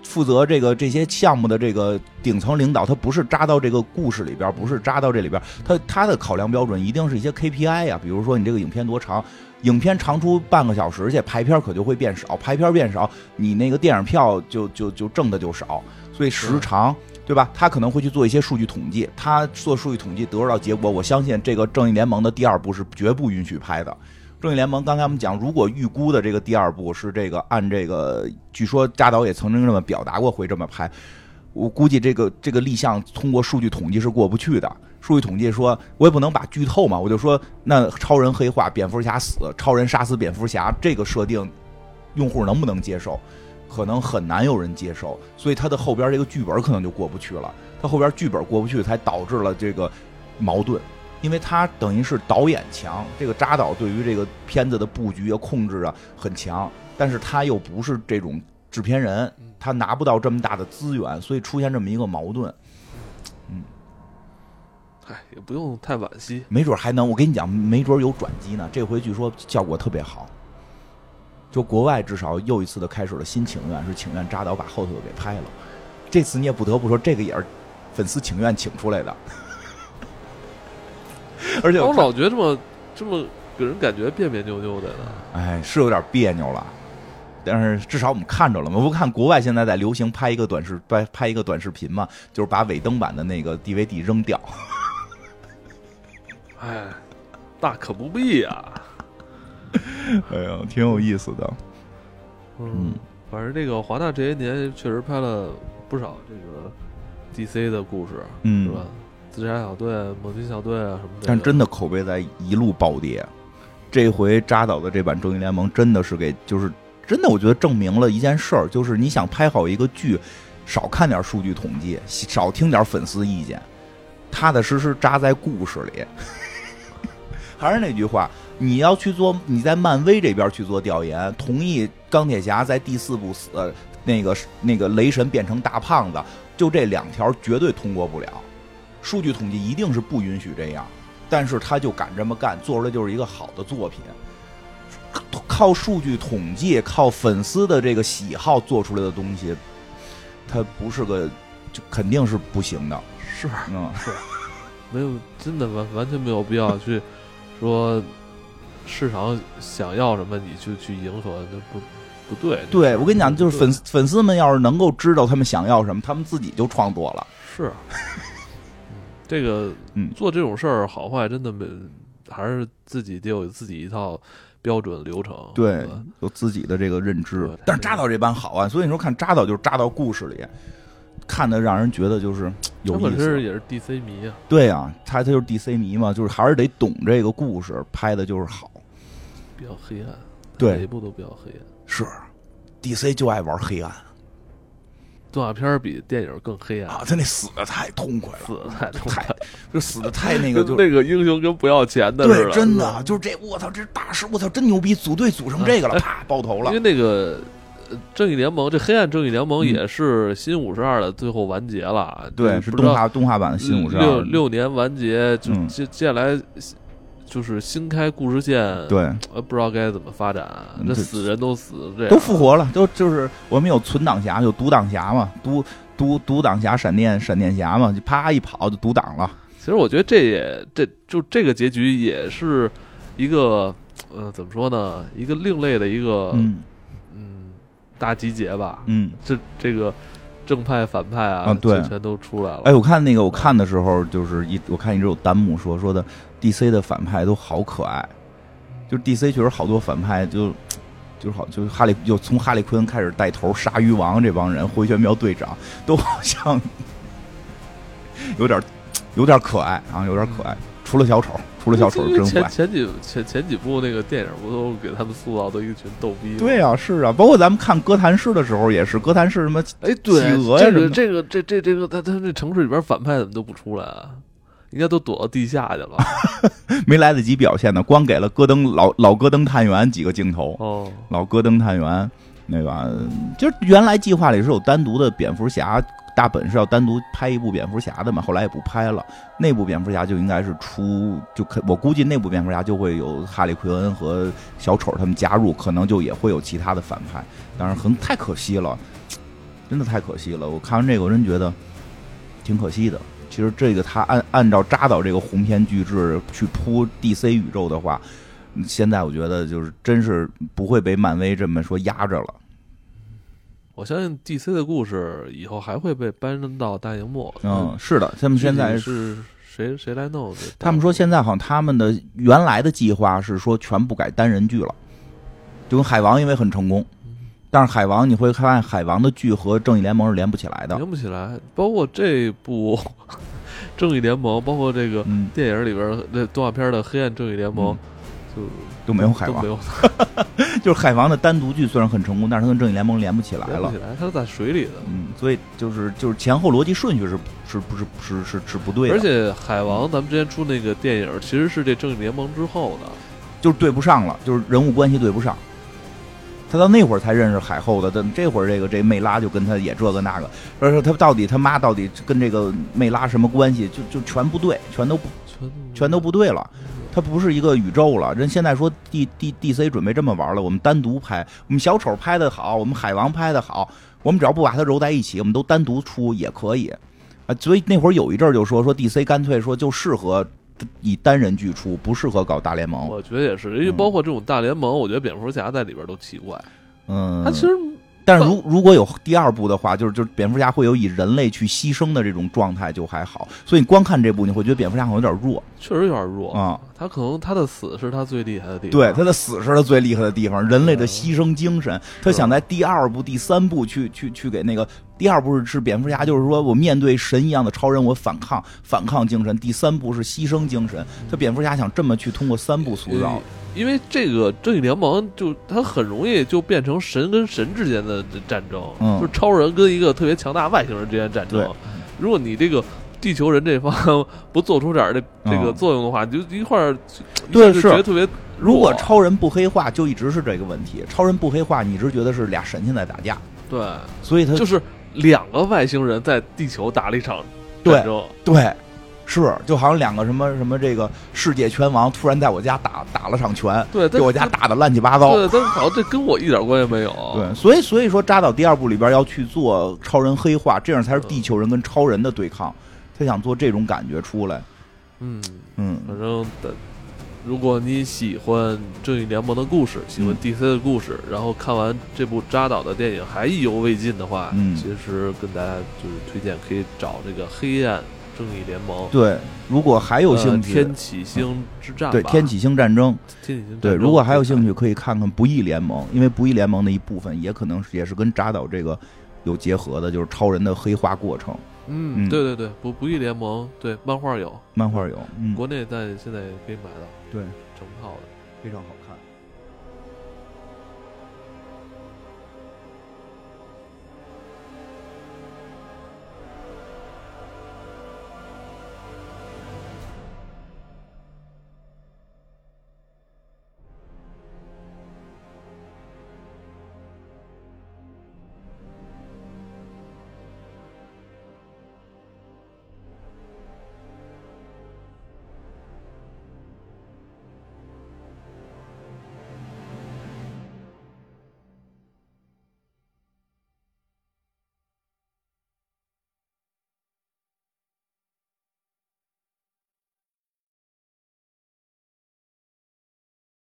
负责这个这些项目的这个顶层领导，他不是扎到这个故事里边，不是扎到这里边，他他的考量标准一定是一些 KPI 呀、比如说你这个影片多长。影片长出半个小时去，排片可就会变少，排片变少，你那个电影票就就就挣的就少，所以时长，对吧？他可能会去做一些数据统计，他做数据统计得到结果，我相信这个正义联盟的第二部是绝不允许拍的。正义联盟刚才我们讲，如果预估的这个第二部是这个按这个，据说扎导也曾经这么表达过会这么拍，我估计这个这个立项通过数据统计是过不去的。数据统计说，我也不能把剧透嘛，我就说那超人黑化，蝙蝠侠死，超人杀死蝙蝠侠这个设定，用户能不能接受？可能很难有人接受，所以他的后边这个剧本可能就过不去了。他后边剧本过不去，才导致了这个矛盾。因为他等于是导演强，这个扎导对于这个片子的布局啊、控制啊很强，但是他又不是这种制片人，他拿不到这么大的资源，所以出现这么一个矛盾。唉，也不用太惋惜。没准还能，我跟你讲，没准有转机呢。这回据说效果特别好，就国外至少又一次的开始了新请愿，是请愿扎导把后头给拍了。这次你也不得不说，这个也是粉丝请愿请出来的。而且我老觉得这么这么给人感觉别别扭扭的呢。哎，是有点别扭了。但是至少我们看着了嘛。我不看国外现在在流行拍一个短视拍拍一个短视频嘛，就是把尾灯版的那个 DVD 扔掉。唉，大可不必呀、哎呀，挺有意思的。嗯，反正这个华纳这些年确实拍了不少这个 DC 的故事，嗯是吧？自杀小队、猛禽小队啊什么的。但真的口碑在一路暴跌。这回扎导的这版《正义联盟》真的是给，就是真的，我觉得证明了一件事儿，就是你想拍好一个剧，少看点数据统计，少听点粉丝意见，踏踏实实扎在故事里。还是那句话，你要去做，你在漫威这边去做调研，同意钢铁侠在第四部死，呃那个那个雷神变成大胖子，就这两条绝对通过不了。数据统计一定是不允许这样，但是他就敢这么干，做出来就是一个好的作品。靠数据统计，靠粉丝的这个喜好做出来的东西，它不是个，就肯定是不行的。是嗯，是没有真的完完全没有必要去说市场想要什么你就去迎合，那不不对。对我跟你讲，就是粉丝粉丝们要是能够知道他们想要什么，他们自己就创作了。是，嗯这个嗯做这种事儿好坏真的没，还是自己得有自己一套标准流程。对，有自己的这个认知。但是扎导这版好啊，所以你说看扎导就是扎到故事里，看的让人觉得就是 有意思。也是 DC 迷啊，对啊，他他就是 DC 迷嘛，就是还是得懂这个故事，拍的就是好。比较黑暗，对。每一部都比较黑暗。是，DC 就爱玩黑暗。动画片比电影更黑暗。啊，，他那死的太痛快了。死，的太痛太快，就死的太那个就跟 那个英雄跟不要钱的似对，的，真的就是这，我操，这大师，我操，真牛逼，组队组成这个了，啪，爆头了。因为。那个呃正义联盟，这黑暗正义联盟嗯也是新五十二的最后完结了，对，是动画动画版的新五十二，六六年完结，就嗯接接下来就是新开故事线，对，呃，不知道该怎么发展。这死人都死，这都复活了，都就是我们有存档侠，有独挡侠嘛，独独独挡侠、闪电闪电侠嘛，就啪一跑就独挡了。其实我觉得这也这就这个结局也是一个，呃，怎么说呢？一个另类的一个，嗯嗯，大集结吧。嗯，这这个正派反派啊，对，全都出来了。哎，我看那个，我看的时候就是一，我看一直有弹幕说说的。D.C. 的反派都好可爱，就是 D.C. 确实好多反派就就是好，就是哈利，就从哈利昆开始带头，鲨鱼王这帮人，回旋镖队长都好像 有点有点可爱啊，有点可爱。除了小丑，除了小丑真坏。前前几前前几部那个电影不都给他们塑造的一群逗逼？对啊，是啊，包括咱们看哥谭市的时候也是，哥谭市什么哎，对，这个这个这这这个他他这城市里边反派怎么都不出来啊？应该都躲到地下去了，没来得及表现呢，光给了戈登老老戈登探员几个镜头。哦，老戈登探员，那个就是原来计划里是有单独的蝙蝠侠大本是要单独拍一部蝙蝠侠的嘛，后来也不拍了。那部蝙蝠侠就应该是出，就可我估计那部蝙蝠侠就会有哈利奎恩和小丑他们加入，可能就也会有其他的反派。当然很太可惜了，真的太可惜了。我看完这个，我真觉得挺可惜的。其实这个他按按照扎导这个鸿篇巨制去铺 DC 宇宙的话，现在我觉得就是真是不会被漫威这么说压着了。我相信 DC 的故事以后还会被搬到大荧幕。嗯，是的，他们现在是谁谁来弄？他们说现在好像他们的原来的计划是说全部改单人剧了，就跟海王因为很成功。但是海王你会发现，海王的剧和正义联盟是连不起来的，连不起来。包括这部 正义联盟，包括这个电影里边那动画片的黑暗正义联盟，就都没有海王。就是海王的单独剧虽然很成功，但是他跟正义联盟连不起来了。他是在水里的。嗯，所以就是就是前后逻辑顺序是是不是是是是不对的。而且海王，咱们之前出那个电影其实是这正义联盟之后的，就是对不上了，就是人物关系对不上。他到那会儿才认识海后的，但这会儿这个这魅拉就跟他也这个那个，而且他到底他妈到底跟这个魅拉什么关系？就就全不对，全都全都不对了。他不是一个宇宙了。人现在说 D D D C 准备这么玩了，我们单独拍，我们小丑拍的好，我们海王拍的好，我们只要不把它揉在一起，我们都单独出也可以啊。所以那会儿有一阵就说说 D C 干脆说就适合。以单人剧出不适合搞大联盟，我觉得也是，因为包括这种大联盟，我觉得蝙蝠侠在里边都奇怪。嗯，他其实，但是如如果有第二部的话，就是就是蝙蝠侠会有以人类去牺牲的这种状态就还好。所以你光看这部，你会觉得蝙蝠侠好像有点弱，确实有点弱啊。他可能他的死是他最厉害的地方，对他的死是他最厉害的地方，人类的牺牲精神，他想在第二部、第三部去去去给那个。第二部是是蝙蝠侠，就是说我面对神一样的超人，我反抗反抗精神。第三部是牺牲精神，他蝙蝠侠想这么去通过三部塑造，因为这个正义联盟就它很容易就变成神跟神之间的战争，就是超人跟一个特别强大外星人之间战争。如果你这个地球人这方不做出点这这个作用的话，就一块儿对是觉得特别。如果超人不黑化，就一直是这个问题。超人不黑化，你一直觉得是俩神仙在打架，对，所以他就是。两个外星人在地球打了一场战争，对，是就好像两个什么什么这个世界拳王突然在我家打打了场拳，对，给我家打的乱七八糟，对，但好像这跟我一点关系没有，对，所以所以说扎导第二部里边要去做超人黑化，这样才是地球人跟超人的对抗，他想做这种感觉出来，嗯嗯，反正的。如果你喜欢正义联盟的故事，喜欢 DC 的故事，然后看完这部扎导的电影还意犹未尽的话，嗯，其实跟大家就是推荐可以找这个黑暗正义联盟。对，如果还有兴趣，天启星之战，对，天启星战争，天启星对，如果还有兴趣，可以看看不义联盟，因为不义联盟的一部分也可能也是跟扎导这个有结合的，就是超人的黑化过程。嗯，对对对，不不义联盟，对，漫画有，漫画有，国内在现在也可以买到。对，成套的非常好看。